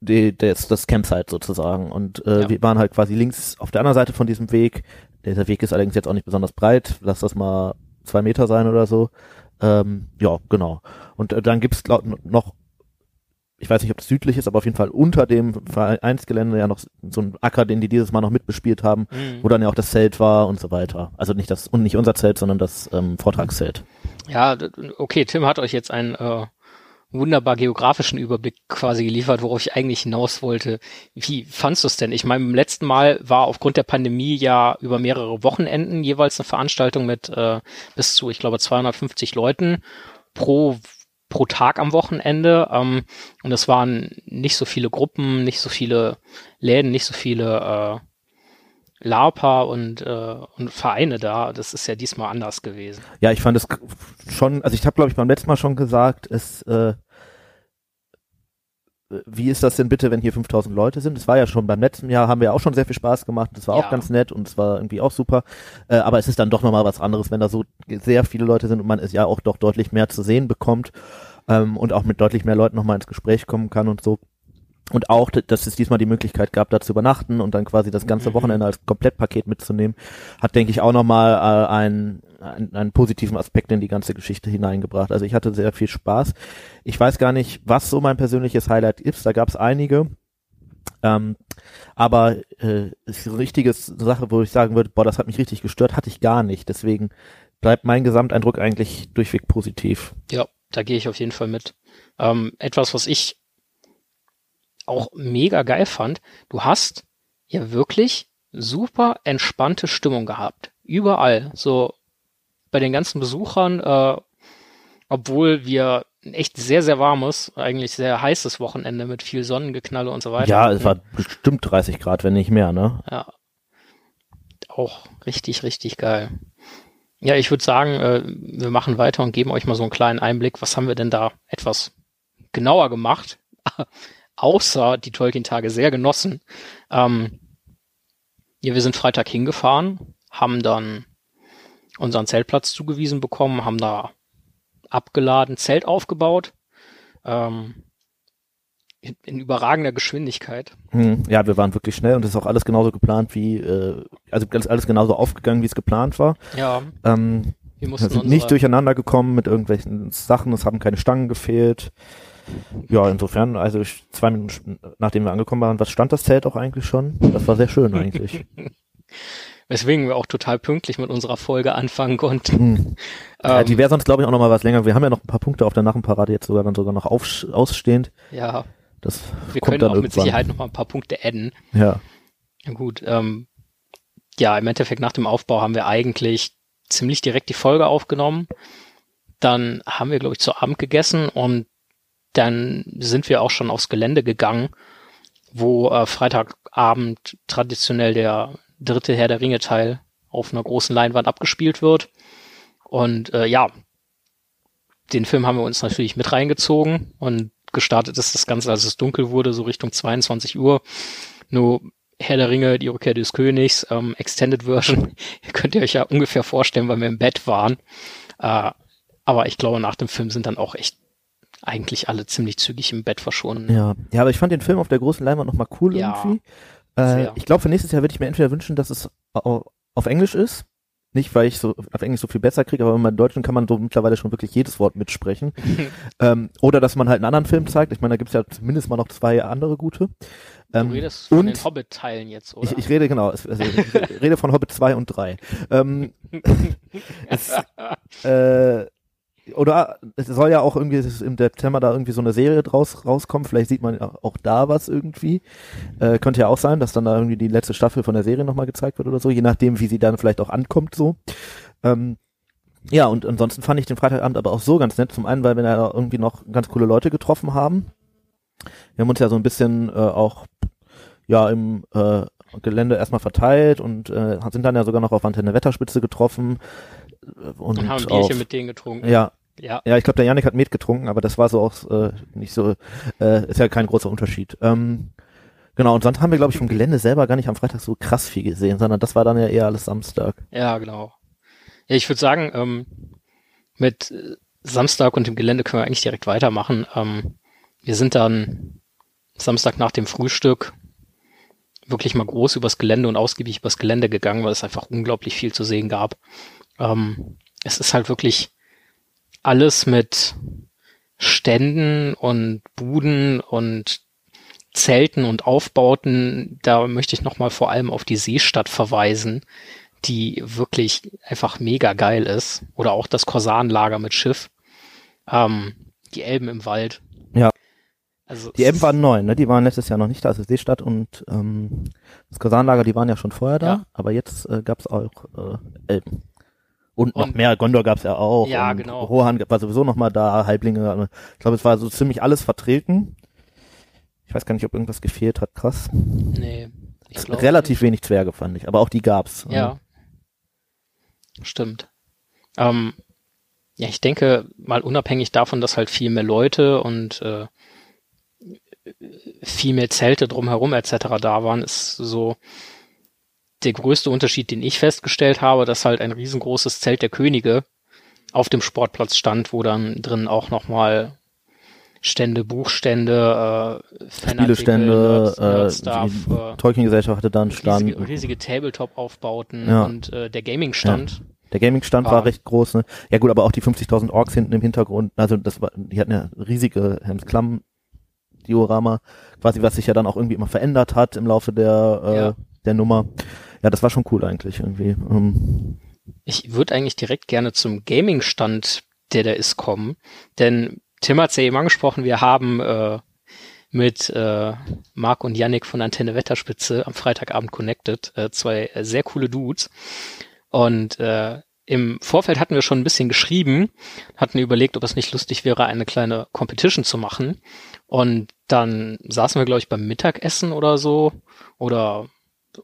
die, das, das Campsite sozusagen. Und äh, Ja. wir waren halt quasi links auf der anderen Seite von diesem Weg. Dieser Weg ist allerdings jetzt auch nicht besonders breit. Lass das mal zwei Meter sein oder so. Ähm, ja, genau. Und äh, dann gibt's glaub, noch, ich weiß nicht, ob das südlich ist, aber auf jeden Fall unter dem Vereinsgelände ja noch so ein Acker, den die dieses Mal noch mitbespielt haben, wo dann ja auch das Zelt war und so weiter. Also nicht das, und nicht unser Zelt, sondern das ähm, Vortragszelt. Ja, okay, Tim hat euch jetzt einen äh, wunderbar geografischen Überblick quasi geliefert, worauf ich eigentlich hinaus wollte. Wie fandst du es denn? Ich meine, beim letzten Mal war aufgrund der Pandemie ja über mehrere Wochenenden jeweils eine Veranstaltung mit äh, bis zu, ich glaube, 250 Leuten pro pro Tag am Wochenende. Ähm, und es waren nicht so viele Gruppen, nicht so viele Läden, nicht so viele äh, LARPer und, äh, und Vereine da. Das ist ja diesmal anders gewesen. Ja, ich fand es schon, also ich habe glaube ich beim letzten Mal schon gesagt, es äh, wie ist das denn bitte, wenn hier 5000 Leute sind? Es war ja schon beim letzten Jahr, haben wir auch schon sehr viel Spaß gemacht. Das war Ja. auch ganz nett und es war irgendwie auch super. Äh, aber es ist dann doch nochmal was anderes, wenn da so sehr viele Leute sind und man es ja auch doch deutlich mehr zu sehen bekommt ähm, und auch mit deutlich mehr Leuten nochmal ins Gespräch kommen kann und so. Und auch, dass es diesmal die Möglichkeit gab, da zu übernachten und dann quasi das ganze Mhm. Wochenende als Komplettpaket mitzunehmen, hat, denke ich, auch nochmal äh, einen, einen, einen positiven Aspekt in die ganze Geschichte hineingebracht. Also ich hatte sehr viel Spaß. Ich weiß gar nicht, was so mein persönliches Highlight ist. Da gab es einige. Ähm, aber äh, es ist eine richtige Sache, wo ich sagen würde, boah, das hat mich richtig gestört, hatte ich gar nicht. Deswegen bleibt mein Gesamteindruck eigentlich durchweg positiv. Ja, da gehe ich auf jeden Fall mit. Ähm, etwas, was ich auch mega geil fand, du hast ja wirklich super entspannte Stimmung gehabt. Überall. So bei den ganzen Besuchern, äh, obwohl wir ein echt sehr, sehr warmes, eigentlich sehr heißes Wochenende mit viel Sonnengeknalle und so weiter. Ja, es war bestimmt 30 Grad, wenn nicht mehr, ne? Ja. Auch richtig, richtig geil. Ja, ich würde sagen, äh, wir machen weiter und geben euch mal so einen kleinen Einblick. Was haben wir denn da etwas genauer gemacht? Außer die Tolkien-Tage sehr genossen. Ähm, ja, wir sind Freitag hingefahren, haben dann unseren Zeltplatz zugewiesen bekommen, haben da abgeladen, Zelt aufgebaut. Ähm, in, in überragender Geschwindigkeit. Hm, ja, wir waren wirklich schnell und es ist auch alles genauso geplant wie, äh, also ganz alles genauso aufgegangen, wie es geplant war. Ja, Ähm, wir wir mussten sind unsere, nicht durcheinander gekommen mit irgendwelchen Sachen, es haben keine Stangen gefehlt. Ja, insofern, also zwei Minuten nachdem wir angekommen waren, was stand das Zelt auch eigentlich schon? Das war sehr schön eigentlich. weswegen wir auch total pünktlich mit unserer Folge anfangen konnten. Hm. ja, Ähm, die wäre sonst glaube ich auch noch mal was länger. Wir haben ja noch ein paar Punkte auf der Nachenparade jetzt sogar dann sogar noch aufsch- ausstehend. ja, Das wir kommt können dann auch mit irgendwann. Sicherheit noch mal ein paar Punkte adden. Ja. Ja, gut, ähm, ja, im Endeffekt nach dem Aufbau haben wir eigentlich ziemlich direkt die Folge aufgenommen. Dann haben wir, glaube ich, zu Abend gegessen und dann sind wir auch schon aufs Gelände gegangen, wo äh, Freitagabend traditionell der dritte Herr der Ringe Teil auf einer großen Leinwand abgespielt wird. Und äh, ja, den Film haben wir uns natürlich mit reingezogen und gestartet ist das Ganze, als es dunkel wurde, so Richtung 22 Uhr. Nur Herr der Ringe, die Rückkehr des Königs, ähm, Extended Version, könnt ihr euch ja ungefähr vorstellen, weil wir im Bett waren. Äh, aber ich glaube, nach dem Film sind dann auch echt eigentlich alle ziemlich zügig im Bett verschwunden. Ja, ja, aber ich fand den Film auf der großen Leinwand nochmal cool Ja, irgendwie. Äh, ich glaube, für nächstes Jahr würde ich mir entweder wünschen, dass es au- auf Englisch ist. Nicht, weil ich so auf Englisch so viel besser kriege, aber im Deutschen kann man so mittlerweile schon wirklich jedes Wort mitsprechen. ähm, oder dass man halt einen anderen Film zeigt. Ich meine, da gibt's ja zumindest mal noch zwei andere gute. Ähm, du redest von und den Hobbit-Teilen jetzt, oder? ich, ich rede genau, es- also ich rede von Hobbit 2 und 3. Ähm, es, äh, oder es soll ja auch irgendwie im Dezember da irgendwie so eine Serie draus rauskommen. Vielleicht sieht man auch da was irgendwie. Äh, könnte ja auch sein, dass dann da irgendwie die letzte Staffel von der Serie nochmal gezeigt wird oder so, je nachdem, wie sie dann vielleicht auch ankommt so. Ähm, ja, und ansonsten fand ich den Freitagabend aber auch so ganz nett. Zum einen, weil wir da irgendwie noch ganz coole Leute getroffen haben. Wir haben uns ja so ein bisschen äh, auch ja im äh, Gelände erstmal verteilt und äh, sind dann ja sogar noch auf Antenne Wetterspitze getroffen. Äh, Und, und haben ein auf, Bierchen mit denen getrunken. Ja, ja. ja, ich glaube, der Janik hat Met getrunken, aber das war so auch äh, nicht so, äh, ist ja kein großer Unterschied. Ähm, genau, und sonst haben wir, glaube ich, vom Gelände selber gar nicht am Freitag so krass viel gesehen, sondern das war dann ja eher alles Samstag. Ja, genau. Ja, ich würde sagen, ähm, mit äh, Samstag und dem Gelände können wir eigentlich direkt weitermachen. Ähm, wir sind dann Samstag nach dem Frühstück wirklich mal groß übers Gelände und ausgiebig übers Gelände gegangen, weil es einfach unglaublich viel zu sehen gab. Ähm, es ist halt wirklich alles mit Ständen und Buden und Zelten und Aufbauten. Da möchte ich nochmal vor allem auf die Seestadt verweisen, die wirklich einfach mega geil ist. Oder auch das Korsanlager mit Schiff. Ähm, die Elben im Wald. Ja. Also Die es Elben waren neu, ne? Die waren letztes Jahr noch nicht da, also Seestadt und ähm, das Kosanlager, die waren ja schon vorher da, Ja. aber jetzt äh, gab's auch äh, Elben. Und noch Und- mehr, Gondor gab's ja auch. Ja, genau. Rohan war sowieso noch mal da, Halblinge. also Ich glaube, es war so ziemlich alles vertreten. Ich weiß gar nicht, ob irgendwas gefehlt hat, krass. Nee. Ich Relativ wenig Zwerge fand ich, aber auch die gab's. Ja. Stimmt. Ähm, ja, ich denke, mal unabhängig davon, dass halt viel mehr Leute und äh, viel mehr Zelte drumherum etc. da waren, ist so der größte Unterschied, den ich festgestellt habe, dass halt ein riesengroßes Zelt der Könige auf dem Sportplatz stand, wo dann drin auch nochmal Stände, Buchstände, äh, Spielestände, äh, die Tolkien-Gesellschaft hatte da einen Stand. riesige, riesige Tabletop-Aufbauten Ja. und äh, der Gaming-Stand. Der Gaming-Stand Ah. war recht groß, ne? Ja gut, aber auch die 50.000 Orks hinten im Hintergrund, also das war, die hatten ja riesige Helms Klamm Diorama, quasi was sich ja dann auch irgendwie immer verändert hat im Laufe der äh, Ja. der Nummer. Ja, das war schon cool eigentlich irgendwie. Ähm, Ich würde eigentlich direkt gerne zum Gaming-Stand, der da ist, kommen. Denn Tim hat's ja eben angesprochen, wir haben äh, mit äh, Marc und Yannick von Antenne Wetterspitze am Freitagabend connected. Äh, zwei sehr coole Dudes. Und äh, im Vorfeld hatten wir schon ein bisschen geschrieben, hatten überlegt, ob es nicht lustig wäre, eine kleine Competition zu machen. Und dann saßen wir, glaube ich, beim Mittagessen oder so. Oder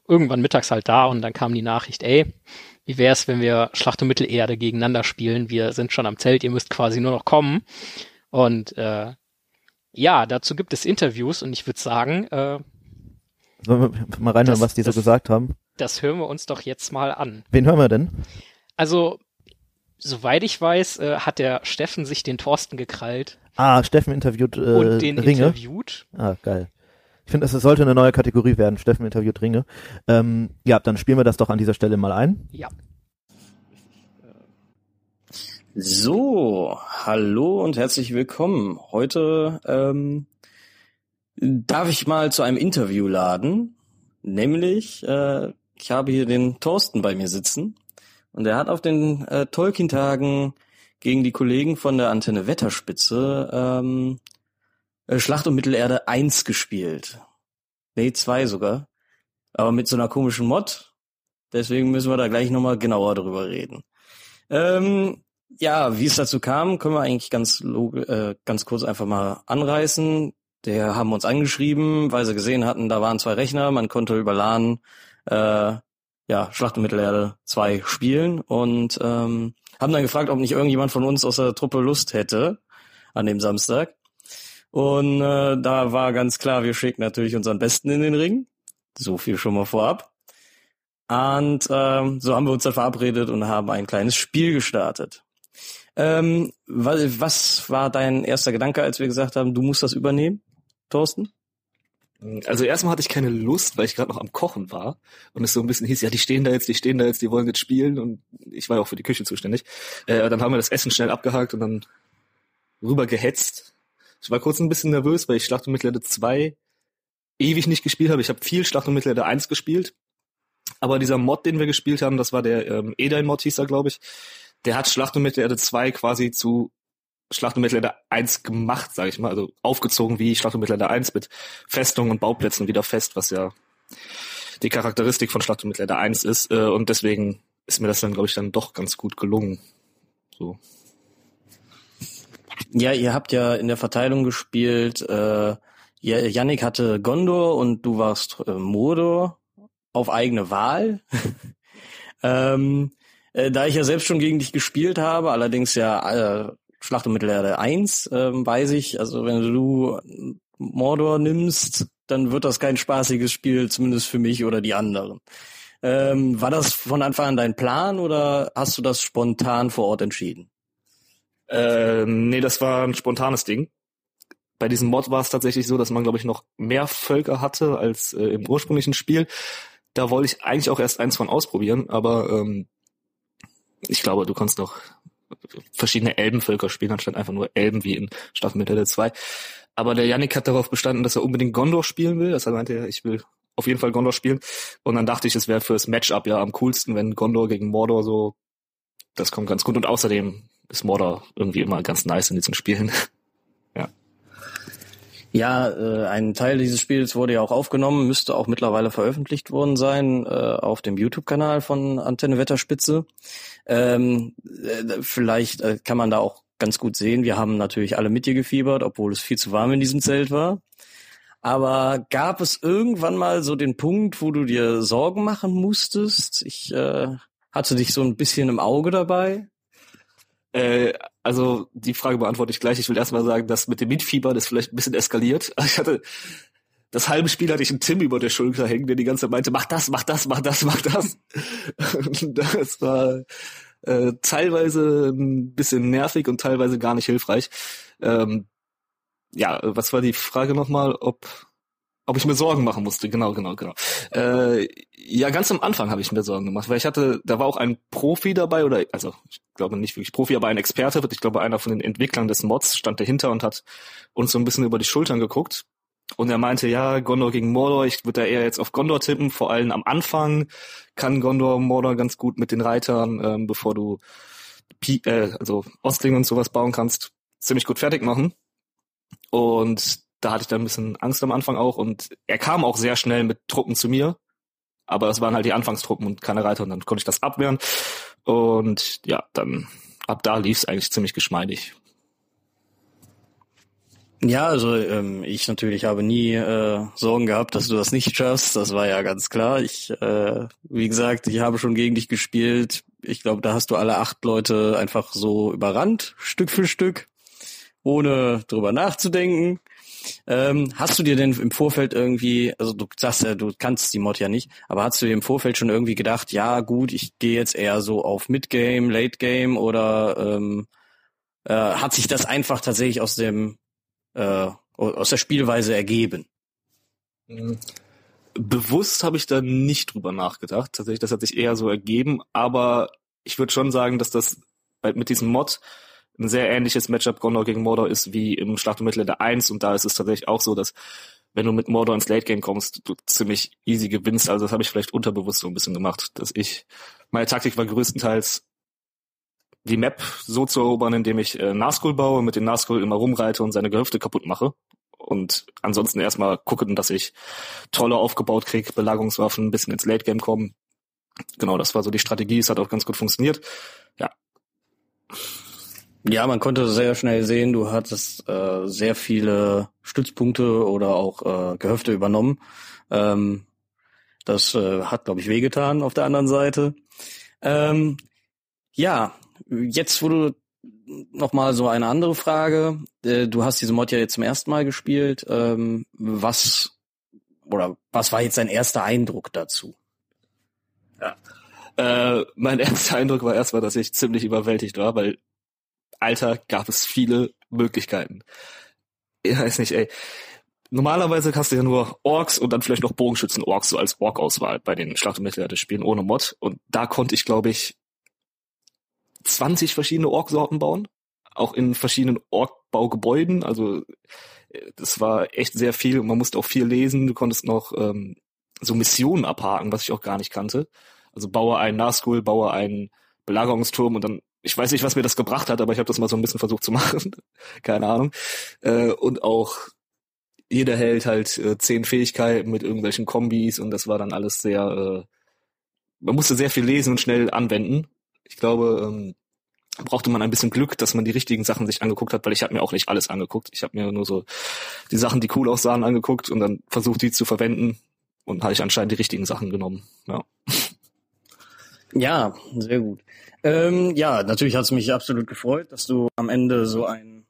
irgendwann mittags halt da und dann kam die Nachricht, ey, wie wär's, wenn wir Schlacht um Mittelerde gegeneinander spielen? Wir sind schon am Zelt, ihr müsst quasi nur noch kommen. Und äh, ja, dazu gibt es Interviews und ich würde sagen, äh, sollen wir mal reinhören, Das- was die so das- gesagt haben? das hören wir uns doch jetzt mal an. Wen hören wir denn? Also, soweit ich weiß, äh, hat der Steffen sich den Thorsten gekrallt Ah, Steffen interviewt äh, und den Ringe. interviewt. Ah, geil. Ich finde, es sollte eine neue Kategorie werden. Steffen interviewt Ringe. Ähm, ja, dann spielen wir das doch an dieser Stelle mal ein. Ja. So, hallo und herzlich willkommen. Heute ähm, darf ich mal zu einem Interview laden. Nämlich, äh, ich habe hier den Thorsten bei mir sitzen und er hat auf den äh, Tolkien-Tagen gegen die Kollegen von der Antenne Wetterspitze ähm, äh, Schlacht um Mittelerde 1 gespielt. Nee, 2 sogar. Aber mit so einer komischen Mod. Deswegen müssen wir da gleich nochmal genauer drüber reden. Ähm, ja, wie es dazu kam, können wir eigentlich ganz, äh, ganz kurz einfach mal anreißen. Der haben uns angeschrieben, weil sie gesehen hatten, da waren zwei Rechner, man konnte über LAN äh, ja, Schlacht um Mittelerde 2 spielen und ähm, haben dann gefragt, ob nicht irgendjemand von uns aus der Truppe Lust hätte an dem Samstag. Und äh, da war ganz klar, wir schicken natürlich unseren Besten in den Ring. So viel schon mal vorab. Und ähm, so haben wir uns dann verabredet und haben ein kleines Spiel gestartet. Ähm, was, was war dein erster Gedanke, als wir gesagt haben, du musst das übernehmen, Thorsten? Also erstmal hatte ich keine Lust, weil ich gerade noch am Kochen war und es so ein bisschen hieß, ja, die stehen da jetzt, die stehen da jetzt, die wollen jetzt spielen und ich war ja auch für die Küche zuständig. Äh, dann haben wir das Essen schnell abgehakt und dann rüber gehetzt. Ich war kurz ein bisschen nervös, weil ich Schlacht um Mittelerde 2 ewig nicht gespielt habe. Ich habe viel Schlacht um Mittelerde 1 gespielt, aber dieser Mod, den wir gespielt haben, das war der ähm, Edain-Mod, hieß er, glaube ich, der hat Schlacht um Mittelerde 2 quasi zu Schlacht um Mittelerde 1 gemacht, sage ich mal, also aufgezogen wie Schlacht um Mittelerde 1 mit Festungen und Bauplätzen wieder fest, was ja die Charakteristik von Schlacht um Mittelerde 1 ist äh, und deswegen ist mir das dann, glaube ich, dann doch ganz gut gelungen. So. Ja, ihr habt ja in der Verteilung gespielt. Äh, Yannick hatte Gondor und du warst äh, Mordor auf eigene Wahl. ähm, äh, da ich ja selbst schon gegen dich gespielt habe, allerdings ja äh, Schlacht um Mittelerde 1, äh, weiß ich, also wenn du Mordor nimmst, dann wird das kein spaßiges Spiel, zumindest für mich oder die anderen. Ähm, war das von Anfang an dein Plan oder hast du das spontan vor Ort entschieden? Äh, nee, das war ein spontanes Ding. Bei diesem Mod war es tatsächlich so, dass man, glaube ich, noch mehr Völker hatte als äh, im ursprünglichen Spiel. Da wollte ich eigentlich auch erst eins von ausprobieren, aber ähm, ich glaube, du kannst noch verschiedene Elbenvölker spielen, anstatt einfach nur Elben wie in Staffel Mittel 2. Aber der Yannick hat darauf bestanden, dass er unbedingt Gondor spielen will. Deshalb meinte er, ich will auf jeden Fall Gondor spielen. Und dann dachte ich, es wäre fürs Matchup ja am coolsten, wenn Gondor gegen Mordor so, das kommt ganz gut. Und außerdem ist Mordor irgendwie immer ganz nice in diesen Spielen. ja. Ja, äh, ein Teil dieses Spiels wurde ja auch aufgenommen, müsste auch mittlerweile veröffentlicht worden sein äh, auf dem YouTube-Kanal von Antenne Wetterspitze. Ähm, äh, vielleicht äh, kann man da auch ganz gut sehen. Wir haben natürlich alle mit dir gefiebert, obwohl es viel zu warm in diesem Zelt war. Aber gab es irgendwann mal so den Punkt, wo du dir Sorgen machen musstest? Ich äh, hatte dich so ein bisschen im Auge dabei. Äh, also die Frage beantworte ich gleich. Ich will erstmal sagen, dass mit dem Mitfieber das vielleicht ein bisschen eskaliert. Ich hatte das halbe Spiel hatte ich einen Tim über der Schulter hängen, der die ganze Zeit meinte, mach das, mach das, mach das, mach das. Das war äh, teilweise ein bisschen nervig und teilweise gar nicht hilfreich. Ähm, ja, was war die Frage nochmal, ob ob ich mir Sorgen machen musste, genau, genau, genau. Äh, ja, ganz am Anfang habe ich mir Sorgen gemacht, weil ich hatte, da war auch ein Profi dabei, oder also ich glaube nicht wirklich Profi, aber ein Experte, ich glaube einer von den Entwicklern des Mods stand dahinter und hat uns so ein bisschen über die Schultern geguckt. Und er meinte, ja, Gondor gegen Mordor, ich würde da eher jetzt auf Gondor tippen, vor allem am Anfang kann Gondor Mordor ganz gut mit den Reitern, ähm, bevor du Pi äh, also Ostling und sowas bauen kannst, ziemlich gut fertig machen. Und da hatte ich da ein bisschen Angst am Anfang auch und er kam auch sehr schnell mit Truppen zu mir, aber es waren halt die Anfangstruppen und keine Reiter und dann konnte ich das abwehren und ja, dann ab da lief es eigentlich ziemlich geschmeidig. Ja, also ähm, ich natürlich habe nie äh, Sorgen gehabt, dass du das nicht schaffst. Das war ja ganz klar. Ich, äh, wie gesagt, ich habe schon gegen dich gespielt. Ich glaube, da hast du alle acht Leute einfach so überrannt, Stück für Stück, ohne drüber nachzudenken. Ähm, hast du dir denn im Vorfeld irgendwie, also du sagst ja, du kannst die Mod ja nicht, aber hast du dir im Vorfeld schon irgendwie gedacht, ja gut, ich gehe jetzt eher so auf Mid-Game, Late-Game oder ähm, äh, hat sich das einfach tatsächlich aus dem äh, aus der Spielweise ergeben? Mhm. Bewusst habe ich da nicht drüber nachgedacht. Tatsächlich, das hat sich eher so ergeben, aber ich würde schon sagen, dass das mit diesem Mod ein sehr ähnliches Matchup Gondor gegen Mordor ist wie im Schlacht um Mittelerde 1 und da ist es tatsächlich auch so, dass wenn du mit Mordor ins Late Game kommst, du ziemlich easy gewinnst. Also das habe ich vielleicht unterbewusst so ein bisschen gemacht, dass ich meine Taktik war größtenteils die Map so zu erobern, indem ich äh, Nazgul baue, mit dem Nazgul immer rumreite und seine Gehöfte kaputt mache. Und ansonsten erstmal gucken, dass ich Trolle aufgebaut krieg, Belagerungswaffen, ein bisschen ins Late Game kommen. Genau, das war so die Strategie. Es hat auch ganz gut funktioniert. Ja. Ja, man konnte sehr schnell sehen, du hattest äh, sehr viele Stützpunkte oder auch äh, Gehöfte übernommen. Ähm, Das äh, hat, glaube ich, wehgetan auf der anderen Seite. Ähm, ja, jetzt wurde noch mal so eine andere Frage. Äh, du hast diese Mod ja jetzt zum ersten Mal gespielt. Ähm, was oder was war jetzt dein erster Eindruck dazu? Äh, mein erster Eindruck war erstmal, dass ich ziemlich überwältigt war, weil Alter gab es viele Möglichkeiten. Ich weiß nicht, ey. Normalerweise hast du ja nur Orks und dann vielleicht noch Bogenschützen-Orks so als Ork-Auswahl bei den Schlacht- und Mittelalter-Spielen ohne Mod. Und da konnte ich, glaube ich, 20 verschiedene Ork-Sorten bauen. Auch in verschiedenen Ork-Baugebäuden. Also äh, das war echt sehr viel man musste auch viel lesen. Du konntest noch ähm, so Missionen abhaken, was ich auch gar nicht kannte. Also baue einen Nazgul, baue einen Belagerungsturm und dann, ich weiß nicht, was mir das gebracht hat, aber ich habe das mal so ein bisschen versucht zu machen. Keine Ahnung. Äh, und auch jeder hält halt äh, zehn Fähigkeiten mit irgendwelchen Kombis und das war dann alles sehr, äh, man musste sehr viel lesen und schnell anwenden. Ich glaube, ähm, brauchte man ein bisschen Glück, dass man die richtigen Sachen sich angeguckt hat, weil ich habe mir auch nicht alles angeguckt. Ich habe mir nur so die Sachen, die cool aussahen, angeguckt und dann versucht, die zu verwenden und habe ich anscheinend die richtigen Sachen genommen. Ja. Ja, sehr gut. Ähm, ja, natürlich hat es mich absolut gefreut, dass du am Ende so einen,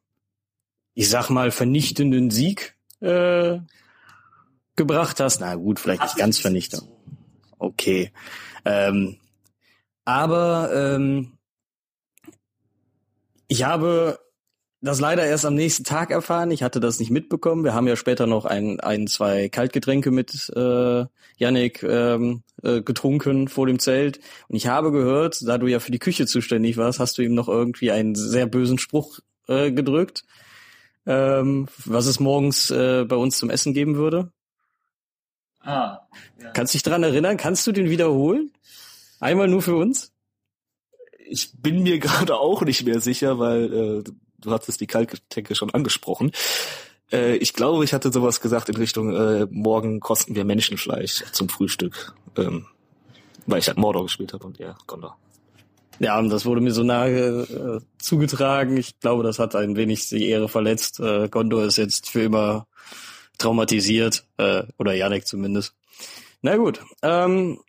ich sag mal, vernichtenden Sieg äh, gebracht hast. Na gut, vielleicht nicht ganz vernichtend. Okay. Ähm, aber ähm, ich habe das leider erst am nächsten Tag erfahren. Ich hatte das nicht mitbekommen. Wir haben ja später noch ein, ein zwei Kaltgetränke mit äh, Yannick ähm, äh, getrunken vor dem Zelt. Und ich habe gehört, da du ja für die Küche zuständig warst, hast du ihm noch irgendwie einen sehr bösen Spruch äh, gedrückt, ähm, was es morgens äh, bei uns zum Essen geben würde. Ah. Ja. Kannst dich dran erinnern? Kannst du den wiederholen? Einmal nur für uns? Ich bin mir gerade auch nicht mehr sicher, weil äh, du hattest die Kaltgetränke schon angesprochen. Äh, ich glaube, ich hatte sowas gesagt in Richtung, äh, morgen kosten wir Menschenfleisch zum Frühstück. Ähm, weil ich halt Mordor gespielt habe und ja, Gondor. Ja, und das wurde mir so nahe äh, zugetragen. Ich glaube, das hat ein wenig die Ehre verletzt. Äh, Gondor ist jetzt für immer traumatisiert, äh, oder Janek zumindest. Na gut, ähm,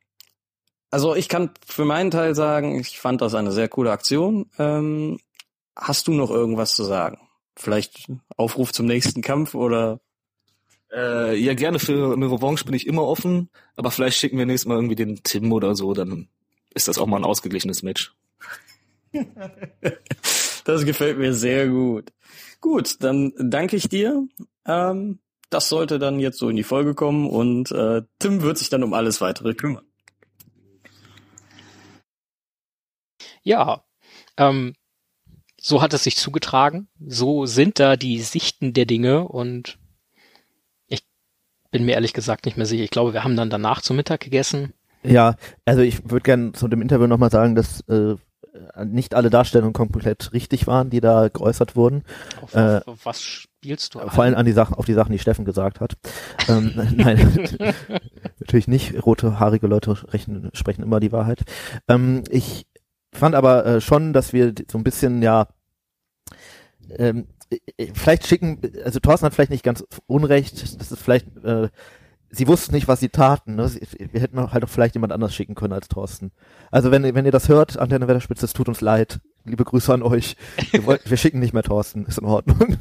also ich kann für meinen Teil sagen, ich fand das eine sehr coole Aktion. Ähm, hast du noch irgendwas zu sagen? Vielleicht Aufruf zum nächsten Kampf oder? Äh, ja, gerne für eine Revanche bin ich immer offen, aber vielleicht schicken wir nächstes Mal irgendwie den Tim oder so, dann ist das auch mal ein ausgeglichenes Match. das gefällt mir sehr gut. Gut, dann danke ich dir. Ähm, das sollte dann jetzt so in die Folge kommen und äh, Tim wird sich dann um alles weitere kümmern. Ja, ähm, so hat es sich zugetragen. So sind da die Sichten der Dinge und ich bin mir ehrlich gesagt nicht mehr sicher. Ich glaube, wir haben dann danach zu Mittag gegessen. Ja, also ich würde gerne zu dem Interview nochmal sagen, dass äh, nicht alle Darstellungen komplett richtig waren, die da geäußert wurden. Auf, äh, auf was spielst du? Vor allem an die Sachen, auf die Sachen, die Steffen gesagt hat. ähm, nein, natürlich nicht. Rote, haarige Leute rechnen, sprechen immer die Wahrheit. Ähm, ich fand aber äh, schon, dass wir so ein bisschen, ja, ähm, vielleicht schicken, also Thorsten hat vielleicht nicht ganz unrecht, das ist vielleicht, äh, sie wussten nicht, was sie taten, ne? wir hätten halt auch vielleicht jemand anders schicken können als Thorsten. Also wenn, wenn ihr das hört, Antenne Wetterspitze, es tut uns leid, liebe Grüße an euch, wir, wollt, wir schicken nicht mehr Thorsten, ist in Ordnung.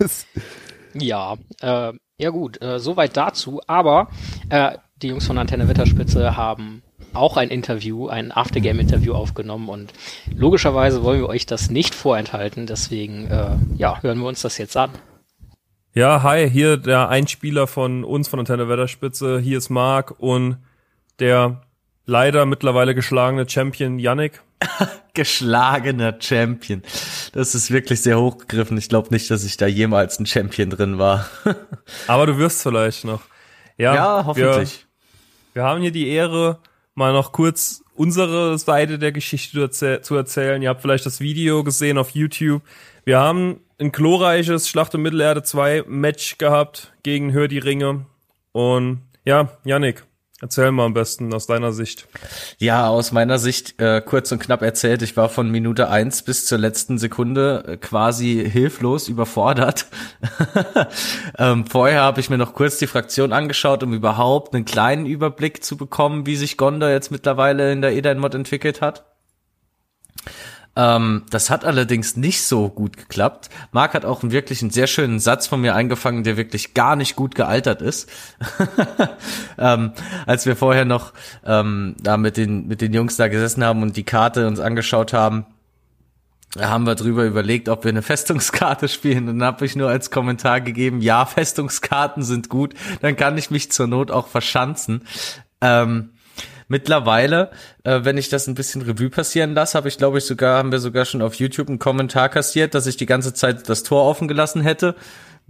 ja, äh, ja gut, äh, soweit dazu, aber äh, die Jungs von Antenne Wetterspitze haben auch ein Interview, ein Aftergame-Interview aufgenommen und logischerweise wollen wir euch das nicht vorenthalten, deswegen äh, ja, hören wir uns das jetzt an. Ja, hi, hier der Einspieler von uns von Antenne Wetterspitze, hier ist Marc und der leider mittlerweile geschlagene Champion Yannick. Geschlagener Champion. Das ist wirklich sehr hochgegriffen. Ich glaube nicht, dass ich da jemals ein Champion drin war. Aber du wirst vielleicht noch. Ja, ja hoffentlich. Wir, wir haben hier die Ehre, mal noch kurz unsere Seite der Geschichte zu erzählen. Ihr habt vielleicht das Video gesehen auf YouTube. Wir haben ein glorreiches Schlacht um Mittelerde 2 Match gehabt gegen Hör die Ringe. Und ja, Yannick, Erzähl mal am besten aus deiner Sicht. Ja, aus meiner Sicht äh, kurz und knapp erzählt, ich war von Minute eins bis zur letzten Sekunde äh, quasi hilflos überfordert. ähm, vorher habe ich mir noch kurz die Fraktion angeschaut, um überhaupt einen kleinen Überblick zu bekommen, wie sich Gondor jetzt mittlerweile in der Edain-Mod entwickelt hat. Ähm, das hat allerdings nicht so gut geklappt. Marc hat auch wirklich einen sehr schönen Satz von mir eingefangen, der wirklich gar nicht gut gealtert ist. ähm, als wir vorher noch ähm, da mit den, mit den Jungs da gesessen haben und die Karte uns angeschaut haben, haben wir drüber überlegt, ob wir eine Festungskarte spielen. Und dann habe ich nur als Kommentar gegeben, ja, Festungskarten sind gut, dann kann ich mich zur Not auch verschanzen. Ähm, Mittlerweile, äh, wenn ich das ein bisschen Revue passieren lasse, habe ich, glaube ich, sogar, haben wir sogar schon auf YouTube einen Kommentar kassiert, dass ich die ganze Zeit das Tor offen gelassen hätte,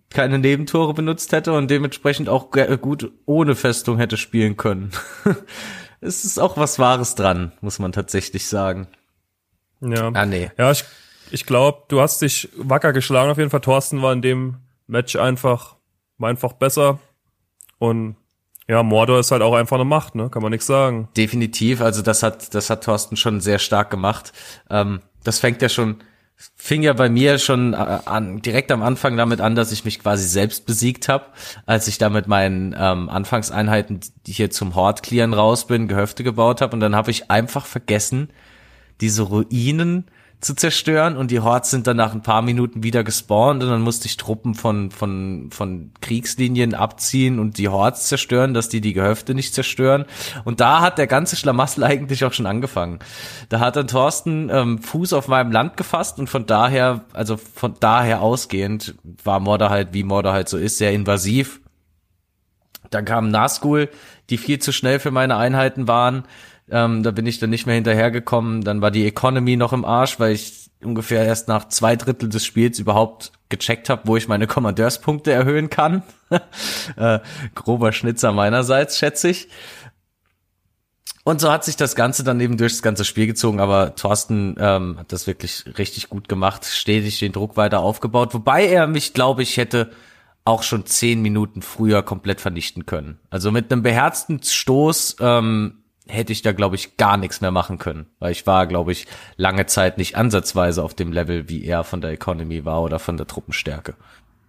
keine Nebentore benutzt hätte und dementsprechend auch gut ohne Festung hätte spielen können. es ist auch was Wahres dran, muss man tatsächlich sagen. Ja. Ah, nee. Ja, ich, ich glaube, du hast dich wacker geschlagen auf jeden Fall. Thorsten war in dem Match einfach, war einfach besser. Und ja, Mordor ist halt auch einfach eine Macht, ne? Kann man nichts sagen. Definitiv, also das hat, das hat Thorsten schon sehr stark gemacht. Ähm, das fängt ja schon, fing ja bei mir schon äh, an, direkt am Anfang damit an, dass ich mich quasi selbst besiegt habe, als ich da mit meinen ähm, Anfangseinheiten, hier zum Hort clearen raus bin, Gehöfte gebaut habe und dann habe ich einfach vergessen, diese Ruinen zu zerstören und die Horts sind dann nach ein paar Minuten wieder gespawnt und dann musste ich Truppen von, von, von Kriegslinien abziehen und die Horts zerstören, dass die die Gehöfte nicht zerstören. Und da hat der ganze Schlamassel eigentlich auch schon angefangen. Da hat dann Thorsten ähm, Fuß auf meinem Land gefasst und von daher, also von daher ausgehend war Mordor halt, wie Mordor halt so ist, sehr invasiv. Dann kam Nazgul, die viel zu schnell für meine Einheiten waren. Ähm, da bin ich dann nicht mehr hinterhergekommen. Dann war die Economy noch im Arsch, weil ich ungefähr erst nach zwei Drittel des Spiels überhaupt gecheckt habe, wo ich meine Kommandeurspunkte erhöhen kann. äh, grober Schnitzer meinerseits, schätze ich. Und so hat sich das Ganze dann eben durch das ganze Spiel gezogen, aber Thorsten ähm, hat das wirklich richtig gut gemacht, stetig den Druck weiter aufgebaut, wobei er mich, glaube ich, hätte auch schon zehn Minuten früher komplett vernichten können. Also mit einem beherzten Stoß ähm, hätte ich da, glaube ich, gar nichts mehr machen können. Weil ich war, glaube ich, lange Zeit nicht ansatzweise auf dem Level, wie er von der Economy war oder von der Truppenstärke.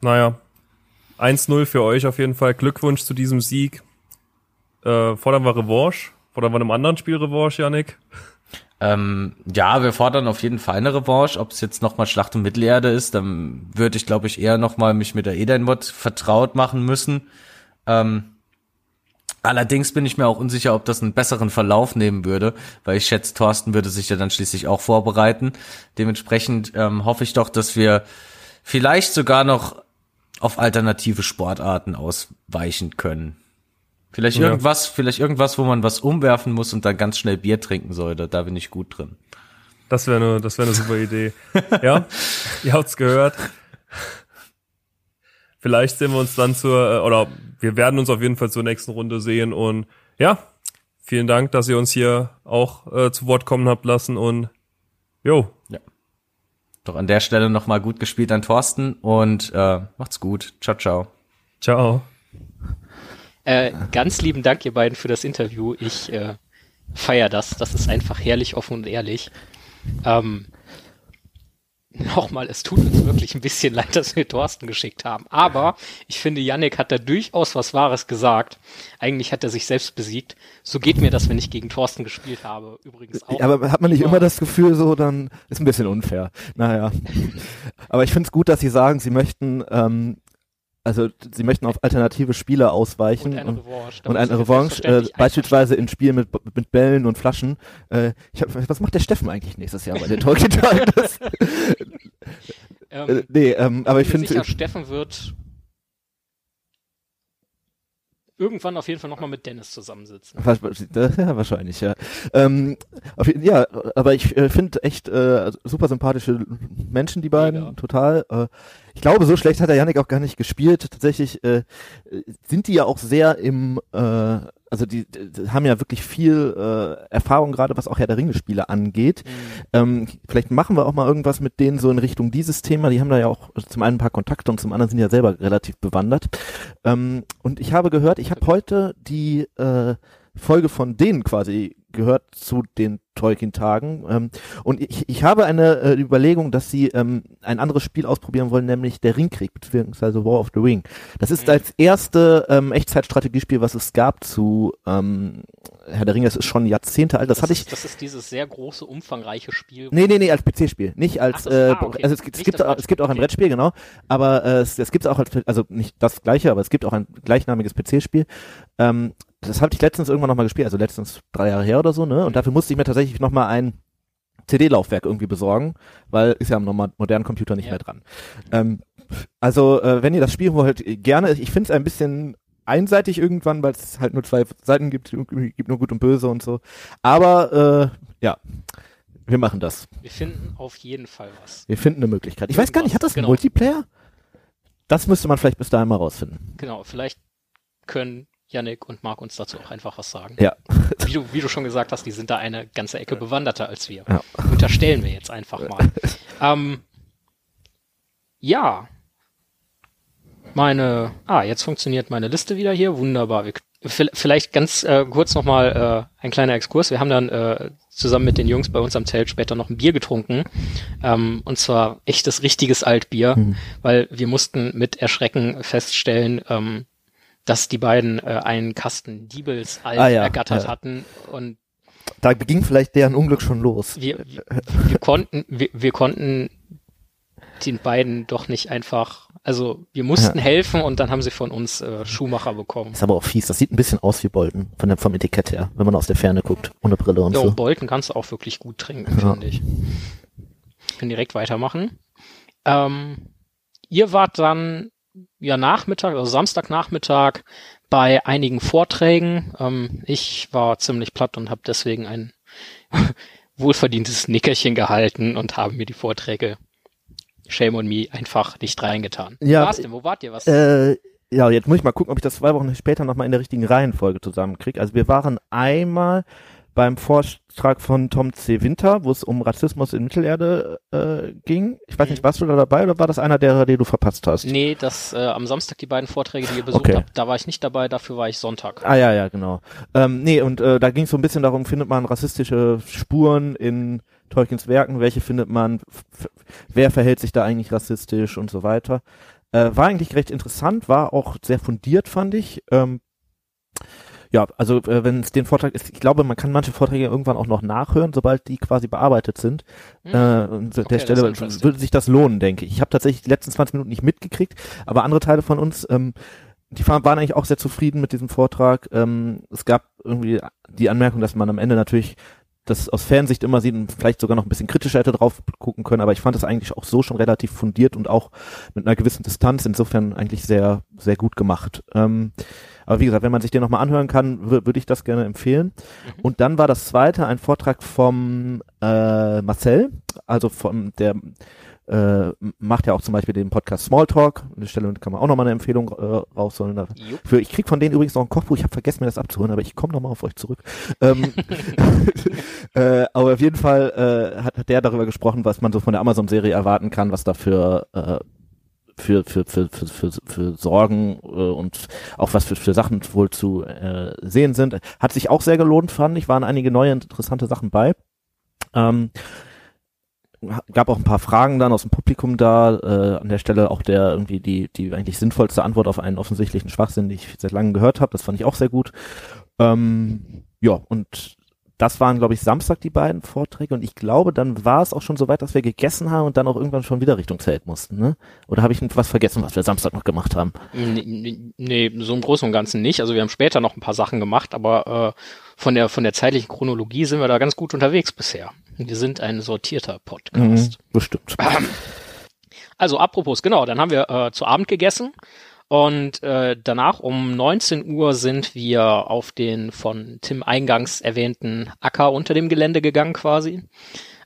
Naja, 1-0 für euch auf jeden Fall. Glückwunsch zu diesem Sieg. Äh, fordern wir Revanche? Fordern wir in einem anderen Spiel Revanche, Janik? Ähm, ja, wir fordern auf jeden Fall eine Revanche. Ob es jetzt nochmal Schlacht um Mittelerde ist, dann würde ich, glaube ich, eher nochmal mich mit der Edenmod vertraut machen müssen. Ähm, Allerdings bin ich mir auch unsicher, ob das einen besseren Verlauf nehmen würde, weil ich schätze, Thorsten würde sich ja dann schließlich auch vorbereiten. Dementsprechend ähm, hoffe ich doch, dass wir vielleicht sogar noch auf alternative Sportarten ausweichen können. Vielleicht Ja. irgendwas, vielleicht irgendwas, wo man was umwerfen muss und dann ganz schnell Bier trinken sollte. Da bin ich gut drin. Das wäre eine, das wäre eine super Idee. ja, ihr habt's gehört. Vielleicht sehen wir uns dann zur, äh, oder wir werden uns auf jeden Fall zur nächsten Runde sehen und ja, vielen Dank, dass ihr uns hier auch äh, zu Wort kommen habt lassen und jo, Doch an der Stelle nochmal gut gespielt an Thorsten und äh, macht's gut. Ciao, ciao. ciao. Äh, ganz lieben Dank, ihr beiden, für das Interview. Ich äh, feier das. Das ist einfach herrlich, offen und ehrlich. Ähm, Nochmal, es tut uns wirklich ein bisschen leid, dass wir Thorsten geschickt haben. Aber ich finde, Yannick hat da durchaus was Wahres gesagt. Eigentlich hat er sich selbst besiegt. So geht mir das, wenn ich gegen Thorsten gespielt habe. Übrigens auch. Aber hat man nicht immer das Gefühl so, dann ist ein bisschen unfair. Naja. Aber ich finde es gut, dass Sie sagen, Sie möchten, ähm, also Sie möchten auf alternative Spiele ausweichen und eine Revanche. Und eine Revanche, äh, beispielsweise in Spielen mit, mit Bällen und Flaschen. Äh, ich hab, was macht der Steffen eigentlich nächstes Jahr bei den Talkie Das, Ähm, äh, nee, ähm, aber ich finde, Steffen wird irgendwann auf jeden Fall nochmal mit Dennis zusammensitzen. Ja, wahrscheinlich, ja. Ähm, auf, jeden- ja, aber ich äh, finde echt äh, super sympathische Menschen, die beiden, Mega. total. Äh, ich glaube, so schlecht hat der Yannick auch gar nicht gespielt. Tatsächlich äh, sind die ja auch sehr im, äh, also die, die haben ja wirklich viel äh, Erfahrung gerade, was auch Herr der Ringe-Spiele angeht. Ähm, vielleicht machen wir auch mal irgendwas mit denen so in Richtung dieses Thema. Die haben da ja auch zum einen ein paar Kontakte und zum anderen sind ja selber relativ bewandert. Ähm, und ich habe gehört, ich habe heute die äh, Folge von denen quasi gehört zu den Tolkien-Tagen. Ähm, und ich, ich habe eine äh, Überlegung, dass sie ähm, ein anderes Spiel ausprobieren wollen, nämlich der Ringkrieg, beziehungsweise War of the Ring. Das ist Mhm. das erste ähm, Echtzeitstrategiespiel, was es gab zu ähm, Herr der Ringe. Das ist schon Jahrzehnte alt. Das, hatte ich ist, das ist dieses sehr große, umfangreiche Spiel. Nee, nee, nee, als PC-Spiel. Nicht als, Ach, das- äh, ah, okay. also es, gibt- es gibt, das auch, es gibt auch ein okay. Brettspiel, genau. Aber äh, es, es gibt auch als, also nicht das gleiche, aber es gibt auch ein gleichnamiges PC-Spiel. Ähm, das habe ich letztens irgendwann nochmal gespielt, also letztens drei Jahre her oder so, ne? Und dafür musste ich mir tatsächlich nochmal ein CD-Laufwerk irgendwie besorgen, weil ist ja am modernen Computer nicht Ja. mehr dran. Ähm, also, äh, wenn ihr das spielen wollt, gerne. Ich finde es ein bisschen einseitig irgendwann, weil es halt nur zwei Seiten gibt, gibt nur gut und böse und so. Aber äh, ja, wir machen das. Wir finden auf jeden Fall was. Wir finden eine Möglichkeit. Ich weiß gar nicht, hat das einen Genau. Multiplayer? Das müsste man vielleicht bis dahin mal rausfinden. Genau, vielleicht können Yannick und Marc uns dazu auch einfach was sagen. Ja. Wie du, wie du schon gesagt hast, die sind da eine ganze Ecke bewanderter als wir. Ja. Unterstellen wir jetzt einfach mal. ähm, ja. Meine, ah, jetzt funktioniert meine Liste wieder hier. Wunderbar. Wir, vi- vielleicht ganz äh, kurz nochmal äh, ein kleiner Exkurs. Wir haben dann äh, zusammen mit den Jungs bei uns am Zelt später noch ein Bier getrunken. Ähm, und zwar echtes, richtiges Altbier, Mhm. weil wir mussten mit Erschrecken feststellen, ähm, dass die beiden äh, einen Kasten Diebels Ah ja, ergattert ja. hatten und Da ging vielleicht deren Unglück schon los. wir, wir, konnten, wir, wir konnten den beiden doch nicht einfach, also wir mussten Ja. helfen und dann haben sie von uns äh, Schuhmacher bekommen. Ist aber auch fies. Das sieht ein bisschen aus wie Bolton von der, vom Etikett her, wenn man aus der Ferne guckt, ohne Brille und Jo, so. Bolten kannst du auch wirklich gut trinken, Ja. finde ich. Ich kann direkt weitermachen. Ähm, ihr wart dann ja Nachmittag, also Samstagnachmittag bei einigen Vorträgen. Ähm, ich war ziemlich platt und habe deswegen ein wohlverdientes Nickerchen gehalten und habe mir die Vorträge Shame on Me einfach nicht reingetan. Ja, Wo denn? Wo wart ihr? Was? Äh, ja, jetzt muss ich mal gucken, ob ich das zwei Wochen später nochmal in der richtigen Reihenfolge zusammenkriege. Also wir waren einmal beim Vortrag von Tom C. Winter, wo es um Rassismus in Mittelerde äh, ging. Ich weiß nicht, warst du da dabei oder war das einer derer, die du verpasst hast? nee, das äh, am Samstag die beiden Vorträge, die ihr besucht Okay. habt, da war ich nicht dabei, dafür war ich Sonntag. Ah ja, ja, genau. Ähm, nee, und äh, da ging es so ein bisschen darum, findet man rassistische Spuren in Tolkiens Werken, welche findet man, wer verhält sich da eigentlich rassistisch und so weiter. Äh, war eigentlich recht interessant, war auch sehr fundiert, fand ich. Ähm, ja, also äh, wenn es den Vortrag ist, ich glaube, man kann manche Vorträge irgendwann auch noch nachhören, sobald die quasi bearbeitet sind. Hm. Äh, und an Okay, der Stelle würde sich das lohnen, denke ich. Ich habe tatsächlich die letzten 20 Minuten nicht mitgekriegt, aber andere Teile von uns, ähm, die waren waren eigentlich auch sehr zufrieden mit diesem Vortrag. Ähm, es gab irgendwie die Anmerkung, dass man am Ende natürlich das aus Fernsicht immer sieht und vielleicht sogar noch ein bisschen kritischer hätte drauf gucken können, aber ich fand das eigentlich auch so schon relativ fundiert und auch mit einer gewissen Distanz insofern eigentlich sehr, sehr gut gemacht. Ähm, aber wie gesagt, wenn man sich den nochmal anhören kann, wür- würde ich das gerne empfehlen. Mhm. Und dann war das zweite ein Vortrag vom äh, Marcel, also vom der äh, macht ja auch zum Beispiel den Podcast Smalltalk. An der Stelle kann man auch nochmal eine Empfehlung äh, rausholen. Da- Jupp. Für, ich krieg von denen übrigens noch ein Kochbuch. Ich habe vergessen, mir das abzuholen, aber ich komme nochmal auf euch zurück. Ähm, äh, aber auf jeden Fall äh, hat, hat der darüber gesprochen, was man so von der Amazon-Serie erwarten kann, was da für äh, für, für, für, für, für, für Sorgen äh, und auch was für, für Sachen wohl zu äh, sehen sind. Hat sich auch sehr gelohnt, fand ich. Waren einige neue interessante Sachen bei. Ähm, gab auch ein paar Fragen dann aus dem Publikum da, äh, an der Stelle auch der irgendwie die, die eigentlich sinnvollste Antwort auf einen offensichtlichen Schwachsinn, die ich seit langem gehört habe. Das fand ich auch sehr gut. Ähm, ja, und das waren, glaube ich, Samstag die beiden Vorträge und ich glaube, dann war es auch schon so weit, dass wir gegessen haben und dann auch irgendwann schon wieder Richtung Zelt mussten, ne? Oder habe ich was vergessen, was wir Samstag noch gemacht haben? Nee, nee, so im Großen und Ganzen nicht. Also wir haben später noch ein paar Sachen gemacht, aber äh, von der von der zeitlichen Chronologie sind wir da ganz gut unterwegs bisher. Wir sind ein sortierter Podcast. Mhm, bestimmt. Also apropos, genau, dann haben wir äh, zu Abend gegessen und äh, danach um 19 Uhr sind wir auf den von Tim eingangs erwähnten Acker unter dem Gelände gegangen quasi.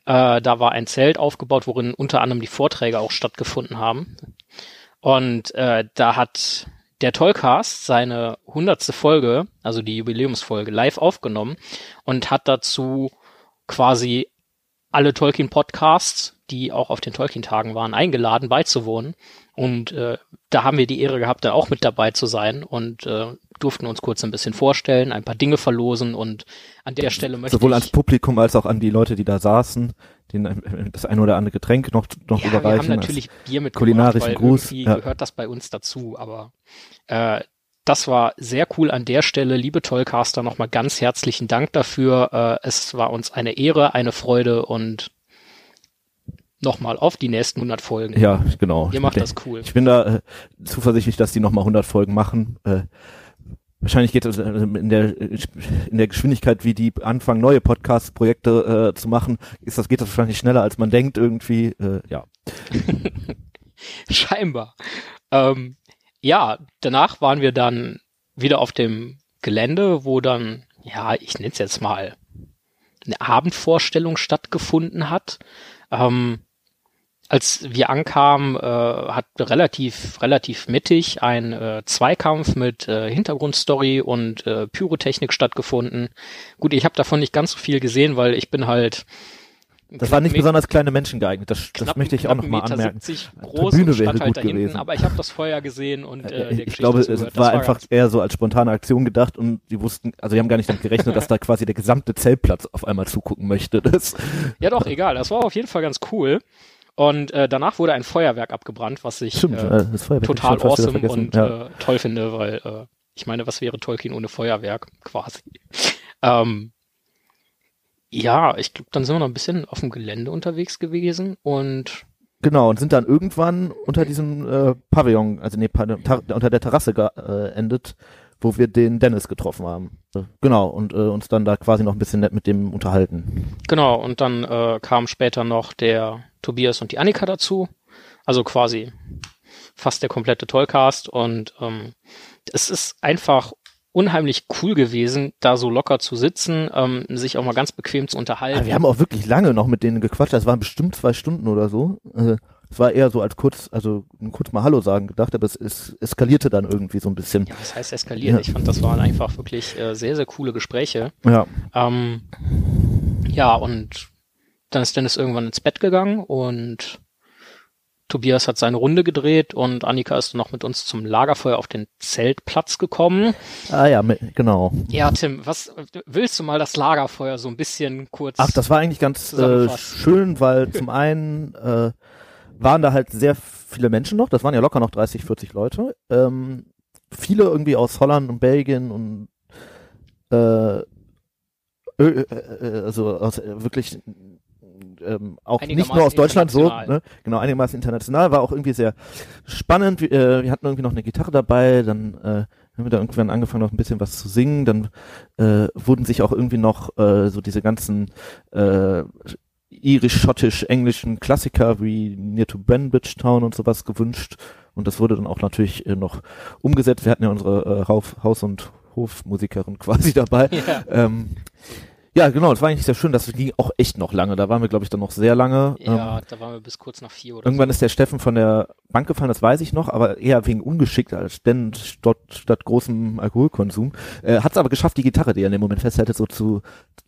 Äh, da war ein Zelt aufgebaut, worin unter anderem die Vorträge auch stattgefunden haben. Und äh, da hat der Tollcast seine hundertste Folge, also die Jubiläumsfolge, live aufgenommen und hat dazu quasi alle Tolkien-Podcasts, die auch auf den Tolkien-Tagen waren, eingeladen beizuwohnen. Und äh, da haben wir die Ehre gehabt, dann auch mit dabei zu sein. Und äh, durften uns kurz ein bisschen vorstellen, ein paar Dinge verlosen und an der Stelle möchte Sowohl ich ans Publikum als auch an die Leute, die da saßen, denen das ein oder andere Getränk noch, noch ja, wir überreichen. haben natürlich Bier mitgebracht, kulinarischen weil Gruß, irgendwie ja. gehört das bei uns dazu, aber äh, das war sehr cool an der Stelle. Liebe Tollcaster, nochmal ganz herzlichen Dank dafür. Äh, es war uns eine Ehre, eine Freude und nochmal auf die nächsten 100 Folgen. ja, genau. Ihr macht das cool. Ich bin da äh, zuversichtlich, dass die nochmal 100 Folgen machen. Äh, wahrscheinlich geht es äh, in der in der Geschwindigkeit, wie die anfangen, neue Podcast-Projekte äh, zu machen, ist das geht das wahrscheinlich schneller, als man denkt irgendwie. Äh, ja, Scheinbar. Ähm, ja, danach waren wir dann wieder auf dem Gelände, wo dann, ja, ich nenne es jetzt mal, eine Abendvorstellung stattgefunden hat. Ähm, als wir ankamen, äh, hat relativ, relativ mittig ein äh, Zweikampf mit äh, Hintergrundstory und äh, Pyrotechnik stattgefunden. Gut, ich habe davon nicht ganz so viel gesehen, weil ich bin halt das war nicht besonders kleine Menschen geeignet. Das, das knapp- möchte ich auch nochmal 1,70 anmerken. groß Tribüne wäre halt gut hinten, gewesen. aber ich habe das Feuer gesehen und äh, der ich Geschichte glaube, es Das war einfach eher so als spontane Aktion gedacht und die wussten, also die haben gar nicht damit gerechnet, dass da quasi der gesamte Zeltplatz auf einmal zugucken möchte. Das, Ja doch, egal. Das war auf jeden Fall ganz cool. Und äh, danach wurde ein Feuerwerk abgebrannt, was ich stimmt, äh, äh, total ich awesome und ja. äh, toll finde, weil äh, ich meine, was wäre Tolkien ohne Feuerwerk quasi? Ähm, ja, ich glaube, dann sind wir noch ein bisschen auf dem Gelände unterwegs gewesen und Genau, und sind dann irgendwann unter diesem äh, Pavillon, also nee, unter der Terrasse geendet, wo wir den Dennis getroffen haben. Genau, und äh, uns dann da quasi noch ein bisschen nett mit dem unterhalten. genau, und dann äh, kam später noch der Tobias und die Annika dazu. Also quasi fast der komplette Tollcast und ähm, es ist einfach unheimlich cool gewesen, da so locker zu sitzen, ähm, sich auch mal ganz bequem zu unterhalten. Aber wir haben auch wirklich lange noch mit denen gequatscht, das waren bestimmt zwei Stunden oder so. Äh, Es war eher so als kurz, also kurz mal Hallo sagen gedacht, aber es, es eskalierte dann irgendwie so ein bisschen. Ja, was heißt eskalieren? Ja. Ich fand, das waren einfach wirklich äh, sehr, sehr coole Gespräche. Ja. Ähm, ja, und dann ist Dennis irgendwann ins Bett gegangen und Tobias hat seine Runde gedreht und Annika ist noch mit uns zum Lagerfeuer auf den Zeltplatz gekommen. Ah ja, genau. Ja, Tim, was willst du mal das Lagerfeuer so ein bisschen kurz? Ach, das war eigentlich ganz äh, schön, weil zum einen äh, waren da halt sehr viele Menschen noch, das waren ja locker noch 30, 40 Leute. Ähm, viele irgendwie aus Holland und Belgien und äh, Ö- äh, äh, also aus äh, wirklich ähm, auch nicht nur aus Deutschland so, ne? genau, einigermaßen international, war auch irgendwie sehr spannend. Wir, äh, wir hatten irgendwie noch eine Gitarre dabei, dann äh, haben wir da irgendwann angefangen, noch ein bisschen was zu singen, dann äh, wurden sich auch irgendwie noch äh, so diese ganzen äh, irisch, schottisch, englischen Klassiker wie Near to Banbridge Town und sowas gewünscht und das wurde dann auch natürlich äh, noch umgesetzt. Wir hatten ja unsere äh, Haus- Haus- und Hofmusikerin quasi dabei. Ja. Ähm, ja, genau, das war eigentlich sehr schön. Das ging auch echt noch lange. Da waren wir, glaube ich, dann noch sehr lange. Ja, Ähm, da waren wir bis kurz nach vier oder Irgendwann so. ist der Steffen von der Bank gefallen, das weiß ich noch, aber eher wegen ungeschickt als denn statt, statt großem Alkoholkonsum. Äh, Hat es aber geschafft, die Gitarre, die er in dem Moment festhält, so zu,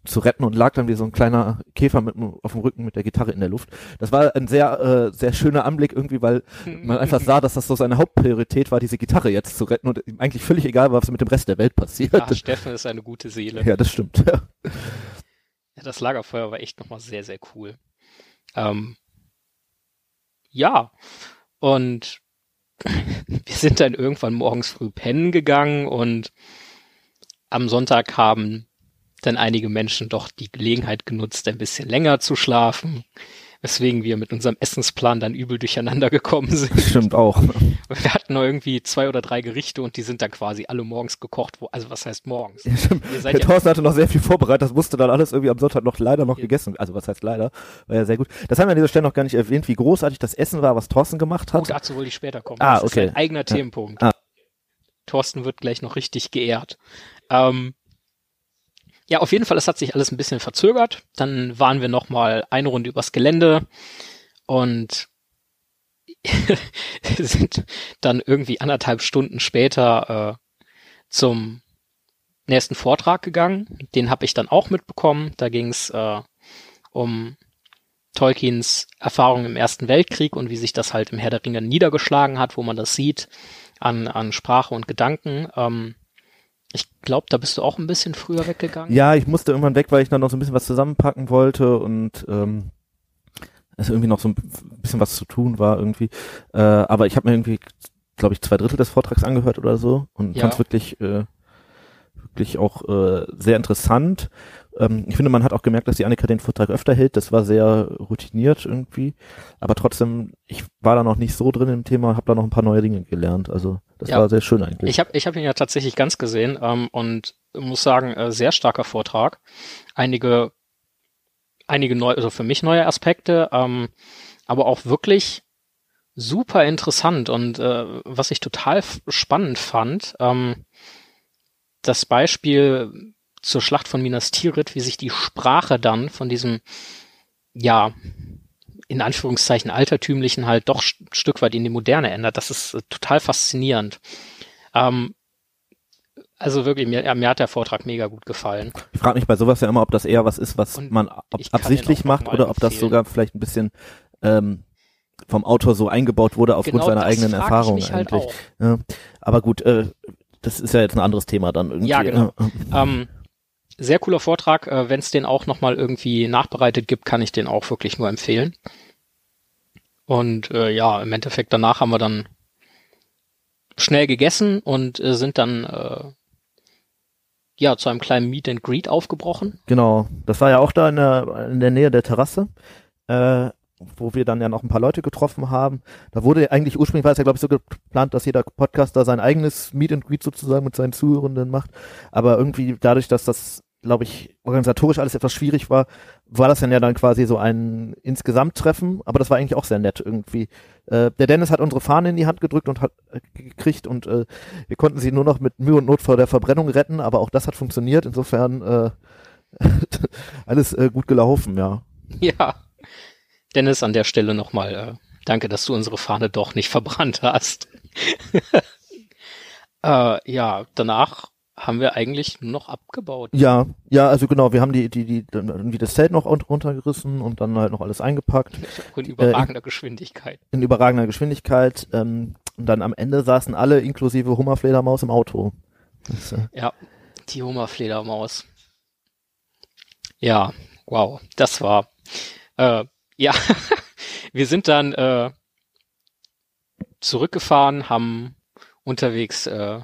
zu retten und lag dann wie so ein kleiner Käfer mit, auf dem Rücken mit der Gitarre in der Luft. Das war ein sehr, äh, sehr schöner Anblick irgendwie, weil man einfach sah, dass das so seine Hauptpriorität war, diese Gitarre jetzt zu retten und ihm eigentlich völlig egal war, was mit dem Rest der Welt passiert. Ach, Steffen ist eine gute Seele. ja, das stimmt. Ja, das Lagerfeuer war echt nochmal sehr, sehr cool. Ähm, ja, und wir sind dann irgendwann morgens früh pennen gegangen und am Sonntag haben dann einige Menschen doch die Gelegenheit genutzt, ein bisschen länger zu schlafen, weswegen wir mit unserem Essensplan dann übel durcheinander gekommen sind. Stimmt auch. Wir hatten noch irgendwie zwei oder drei Gerichte und die sind dann quasi alle morgens gekocht. Wo, also was heißt morgens? Ja, Der ja- Thorsten hatte noch sehr viel vorbereitet, das musste dann alles irgendwie am Sonntag noch leider noch Ja. gegessen. Also was heißt leider? War ja sehr gut. Das haben wir an dieser Stelle noch gar nicht erwähnt, wie großartig das Essen war, was Thorsten gemacht Oh, hat. dazu wollte ich später kommen. Ah, das okay. ist ein eigener. Themenpunkt. Ah. Thorsten wird gleich noch richtig geehrt. Ähm, ja, auf jeden Fall, es hat sich alles ein bisschen verzögert. Dann waren wir noch mal eine Runde übers Gelände und sind dann irgendwie anderthalb Stunden später äh, zum nächsten Vortrag gegangen. Den habe ich dann auch mitbekommen. Da ging es äh, um Tolkiens Erfahrung im Ersten Weltkrieg und wie sich das halt im Herr der Ringe niedergeschlagen hat, wo man das sieht an, an Sprache und Gedanken. Ähm, Ich glaube, da bist du auch ein bisschen früher weggegangen. Ja, ich musste irgendwann weg, weil ich dann noch so ein bisschen was zusammenpacken wollte und ähm, es irgendwie noch so ein bisschen was zu tun war irgendwie. Äh, aber ich habe mir irgendwie, glaube ich, zwei Drittel des Vortrags angehört oder so und Ja. fand es wirklich, äh, wirklich auch äh, sehr interessant. Ähm, ich finde, man hat auch gemerkt, dass die Annika den Vortrag öfter hält. Das war sehr routiniert irgendwie. Aber trotzdem, ich war da noch nicht so drin im Thema, habe da noch ein paar neue Dinge gelernt. Also das Ja. war sehr schön eigentlich. Ich habe ich hab ihn ja tatsächlich ganz gesehen ähm, und muss sagen, äh, sehr starker Vortrag. Einige, einige neue, also für mich neue Aspekte, ähm, aber auch wirklich super interessant und äh, was ich total spannend fand, ähm, das Beispiel zur Schlacht von Minas Tirith, wie sich die Sprache dann von diesem, ja, in Anführungszeichen altertümlichen halt doch ein Stück weit in die Moderne ändert. Das ist äh, total faszinierend. Ähm, also wirklich, mir, mir hat der Vortrag mega gut gefallen. Ich frage mich bei sowas ja immer, ob das eher was ist, was Und man absichtlich macht oder ob das empfehlen. sogar vielleicht ein bisschen ähm, vom Autor so eingebaut wurde aufgrund Genau seiner das eigenen Erfahrung halt eigentlich. auch. Ja, aber gut, äh, das ist ja jetzt ein anderes Thema dann irgendwie. Ja, genau. Ähm, sehr cooler Vortrag. Äh, Wenn es den auch nochmal irgendwie nachbereitet gibt, kann ich den auch wirklich nur empfehlen. Und äh, ja, im Endeffekt danach haben wir dann schnell gegessen und äh, sind dann äh, ja zu einem kleinen Meet and Greet aufgebrochen. Genau, das war ja auch da in der, in der Nähe der Terrasse, äh, wo wir dann ja noch ein paar Leute getroffen haben. Da wurde eigentlich ursprünglich war es ja glaube ich so geplant, dass jeder Podcaster sein eigenes Meet and Greet sozusagen mit seinen Zuhörenden macht. Aber irgendwie dadurch, dass das glaube ich organisatorisch alles etwas schwierig war, war das dann ja dann quasi so ein Insgesamttreffen. Aber das war eigentlich auch sehr nett irgendwie. Äh, der Dennis hat unsere Fahne in die Hand gedrückt und hat äh, gekriegt und äh, wir konnten sie nur noch mit Mühe und Not vor der Verbrennung retten. Aber auch das hat funktioniert. Insofern äh, alles äh, gut gelaufen, ja. Ja. Dennis, an der Stelle nochmal äh, danke, dass du unsere Fahne doch nicht verbrannt hast. äh, ja, danach haben wir eigentlich noch abgebaut. Ja, ja, also genau, wir haben die, die, die, dann irgendwie das Zelt noch un- runtergerissen und dann halt noch alles eingepackt In überragender Geschwindigkeit. in überragender Geschwindigkeit. Ähm, und dann am Ende saßen alle inklusive Hummerfledermaus im Auto. Das, äh, Ja, die Hummerfledermaus. Ja, wow, das war. Äh, ja, wir sind dann äh, zurückgefahren, haben unterwegs äh,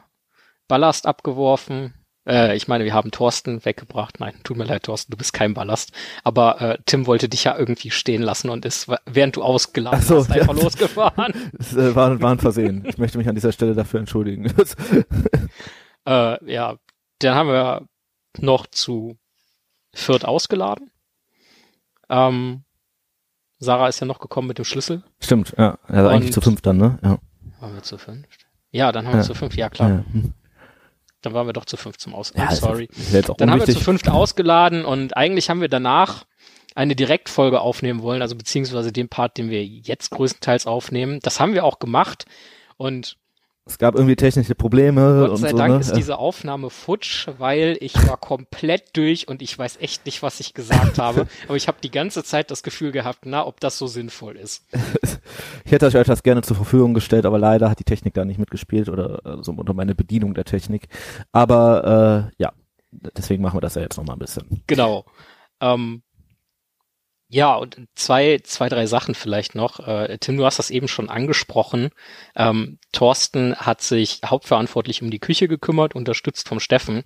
Ballast abgeworfen. Äh, ich meine, wir haben Thorsten weggebracht. Nein, tut mir leid, Thorsten, du bist kein Ballast. Aber äh, Tim wollte dich ja irgendwie stehen lassen und ist, während du ausgeladen so, hast, einfach ja. losgefahren. das äh, war, war ein Versehen. Ich möchte mich an dieser Stelle dafür entschuldigen. Äh, ja, dann haben wir noch zu Fürth ausgeladen. Ähm, Sarah ist ja noch gekommen mit dem Schlüssel. Stimmt, ja. Also eigentlich Und- zu fünf dann, ne? Ja. Waren wir zu fünf? Ja, dann haben wir Ja. zu fünf, ja klar. Ja, hm. Dann waren wir doch zu fünf zum Aus. ja sorry. Dann haben wir zu fünft ausgeladen und eigentlich haben wir danach eine Direktfolge aufnehmen wollen, also beziehungsweise den Part, den wir jetzt größtenteils aufnehmen. Das haben wir auch gemacht und Es gab irgendwie technische Probleme Gott sei so, Dank ne? ist diese Aufnahme futsch, weil ich war komplett durch und ich weiß echt nicht, was ich gesagt habe. Aber ich habe die ganze Zeit das Gefühl gehabt, na, ob das so sinnvoll ist. Ich hätte euch das gerne zur Verfügung gestellt, aber leider hat die Technik da nicht mitgespielt oder äh, so unter meine Bedienung der Technik. Aber äh, ja, deswegen machen wir das ja jetzt noch mal ein bisschen. Genau. Ähm, ja, und zwei, zwei, drei Sachen vielleicht noch. Äh, Tim, du hast das eben schon angesprochen. Ähm, Thorsten hat sich hauptverantwortlich um die Küche gekümmert, unterstützt vom Steffen.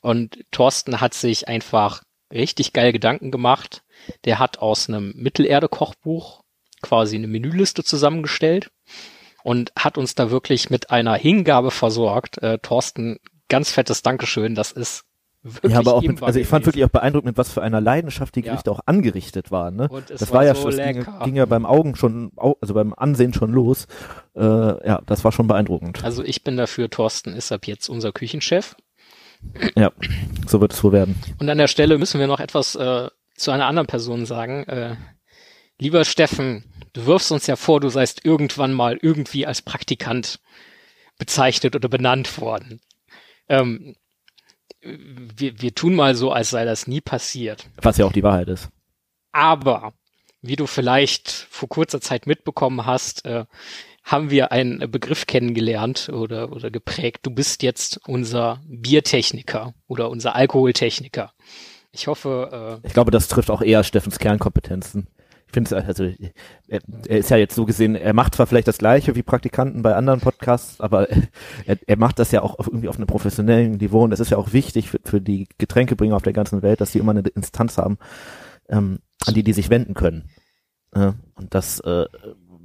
Und Thorsten hat sich einfach richtig geil Gedanken gemacht. Der hat aus einem Mittelerde-Kochbuch quasi eine Menüliste zusammengestellt und hat uns da wirklich mit einer Hingabe versorgt. Äh, Thorsten, ganz fettes Dankeschön. Das ist wirklich ja, aber auch mit, also ich fand gewesen. wirklich auch beeindruckend, mit was für einer Leidenschaft die Ja. Gerichte auch angerichtet waren. Ne? Und es das war war, ja so schon, das ging, ging ja beim Augen schon, also beim Ansehen schon los. Äh, ja, das war schon beeindruckend. Also ich bin dafür, Thorsten ist ab jetzt unser Küchenchef. Ja, so wird es wohl werden. Und an der Stelle müssen wir noch etwas äh, zu einer anderen Person sagen. Äh, lieber Steffen, du wirfst uns ja vor, du seist irgendwann mal irgendwie als Praktikant bezeichnet oder benannt worden. Ähm, wir, wir tun mal so, als sei das nie passiert. Was ja auch die Wahrheit ist. Aber, wie du vielleicht vor kurzer Zeit mitbekommen hast, äh, haben wir einen Begriff kennengelernt oder, oder geprägt. Du bist jetzt unser Biertechniker oder unser Alkoholtechniker. Ich hoffe. Äh ich glaube, das trifft auch eher Steffens Kernkompetenzen. Ich finde es, also er, er, ist ja jetzt so gesehen, er macht zwar vielleicht das gleiche wie Praktikanten bei anderen Podcasts, aber er, er macht das ja auch auf, irgendwie auf einem professionellen Niveau und das ist ja auch wichtig für, für die Getränkebringer auf der ganzen Welt, dass sie immer eine Instanz haben, ähm, an die die sich wenden können. Ja, und das äh,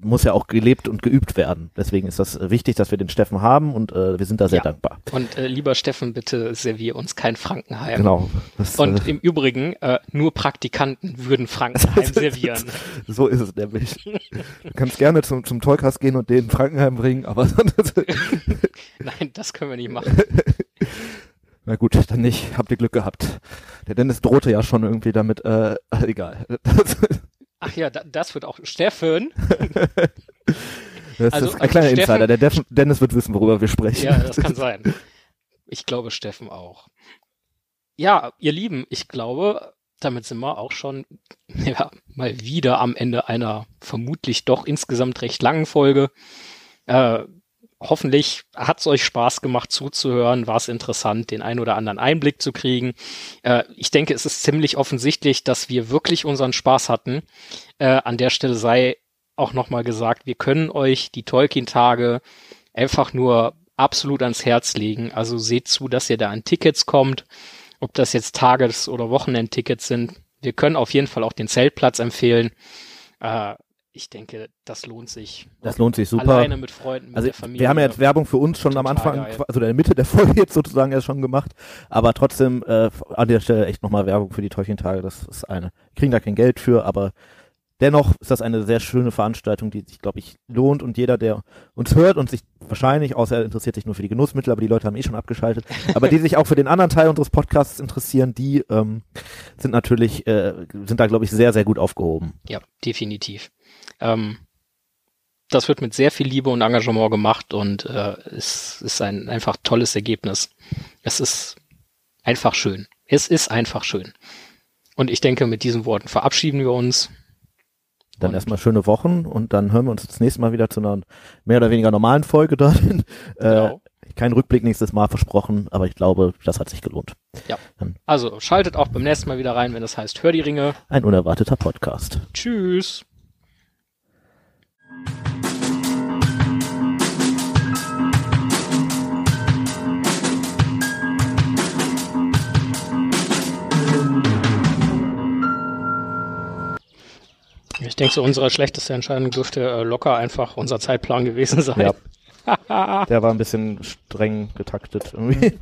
muss ja auch gelebt und geübt werden. Deswegen ist das wichtig, dass wir den Steffen haben und äh, wir sind da sehr ja. dankbar. Und äh, lieber Steffen, bitte servier uns kein Frankenheim. Genau. Das, und äh, im Übrigen, äh, nur Praktikanten würden Frankenheim servieren. so ist es nämlich. Du kannst gerne zum, zum Tollkast gehen und den Frankenheim bringen, aber Nein, das können wir nicht machen. Na gut, dann nicht. Habt ihr Glück gehabt. Der Dennis drohte ja schon irgendwie damit, äh, egal. Ach ja, das wird auch Steffen. das also, ist ein kleiner Steffen, Insider. Der Def Dennis wird wissen, worüber wir sprechen. Ja, das kann sein. Ich glaube, Steffen auch. Ja, ihr Lieben, ich glaube, damit sind wir auch schon ja, mal wieder am Ende einer vermutlich doch insgesamt recht langen Folge. Äh, hoffentlich hat es euch Spaß gemacht zuzuhören, war es interessant, den ein oder anderen Einblick zu kriegen. Äh, ich denke, es ist ziemlich offensichtlich, dass wir wirklich unseren Spaß hatten. Äh, an der Stelle sei auch nochmal gesagt, wir können euch die Tolkien-Tage einfach nur absolut ans Herz legen. Also seht zu, dass ihr da an Tickets kommt, ob das jetzt Tages- oder Wochenendtickets sind. Wir können auf jeden Fall auch den Zeltplatz empfehlen. Äh, ich denke, das lohnt sich. Das lohnt sich super. Alleine mit Freunden, mit also der Familie. Wir haben ja jetzt Werbung für uns schon am Anfang, geil. also in der Mitte der Folge jetzt sozusagen erst schon gemacht. Aber trotzdem äh, an der Stelle echt nochmal Werbung für die Teuchentage. Das ist eine. Kriegen da kein Geld für, aber dennoch ist das eine sehr schöne Veranstaltung, die sich, glaube ich, lohnt und jeder, der uns hört und sich wahrscheinlich, außer er interessiert sich nur für die Genussmittel, aber die Leute haben eh schon abgeschaltet, aber die sich auch für den anderen Teil unseres Podcasts interessieren, die ähm, sind natürlich, äh, sind da, glaube ich, sehr, sehr gut aufgehoben. Ja, definitiv. Ähm, das wird mit sehr viel Liebe und Engagement gemacht und äh, es ist ein einfach tolles Ergebnis. Es ist einfach schön. Es ist einfach schön. Und ich denke, mit diesen Worten verabschieden wir uns. Dann erstmal schöne Wochen und dann hören wir uns das nächste Mal wieder zu einer mehr oder weniger normalen Folge dorthin. Äh, genau. Äh, kein Rückblick nächstes Mal versprochen, aber ich glaube, das hat sich gelohnt. Ja. Dann also schaltet auch beim nächsten Mal wieder rein, wenn das heißt Hör die Ringe. Ein unerwarteter Podcast. Tschüss. Ich denke, so unsere schlechteste Entscheidung dürfte äh, locker einfach unser Zeitplan gewesen sein. Ja. Der war ein bisschen streng getaktet irgendwie.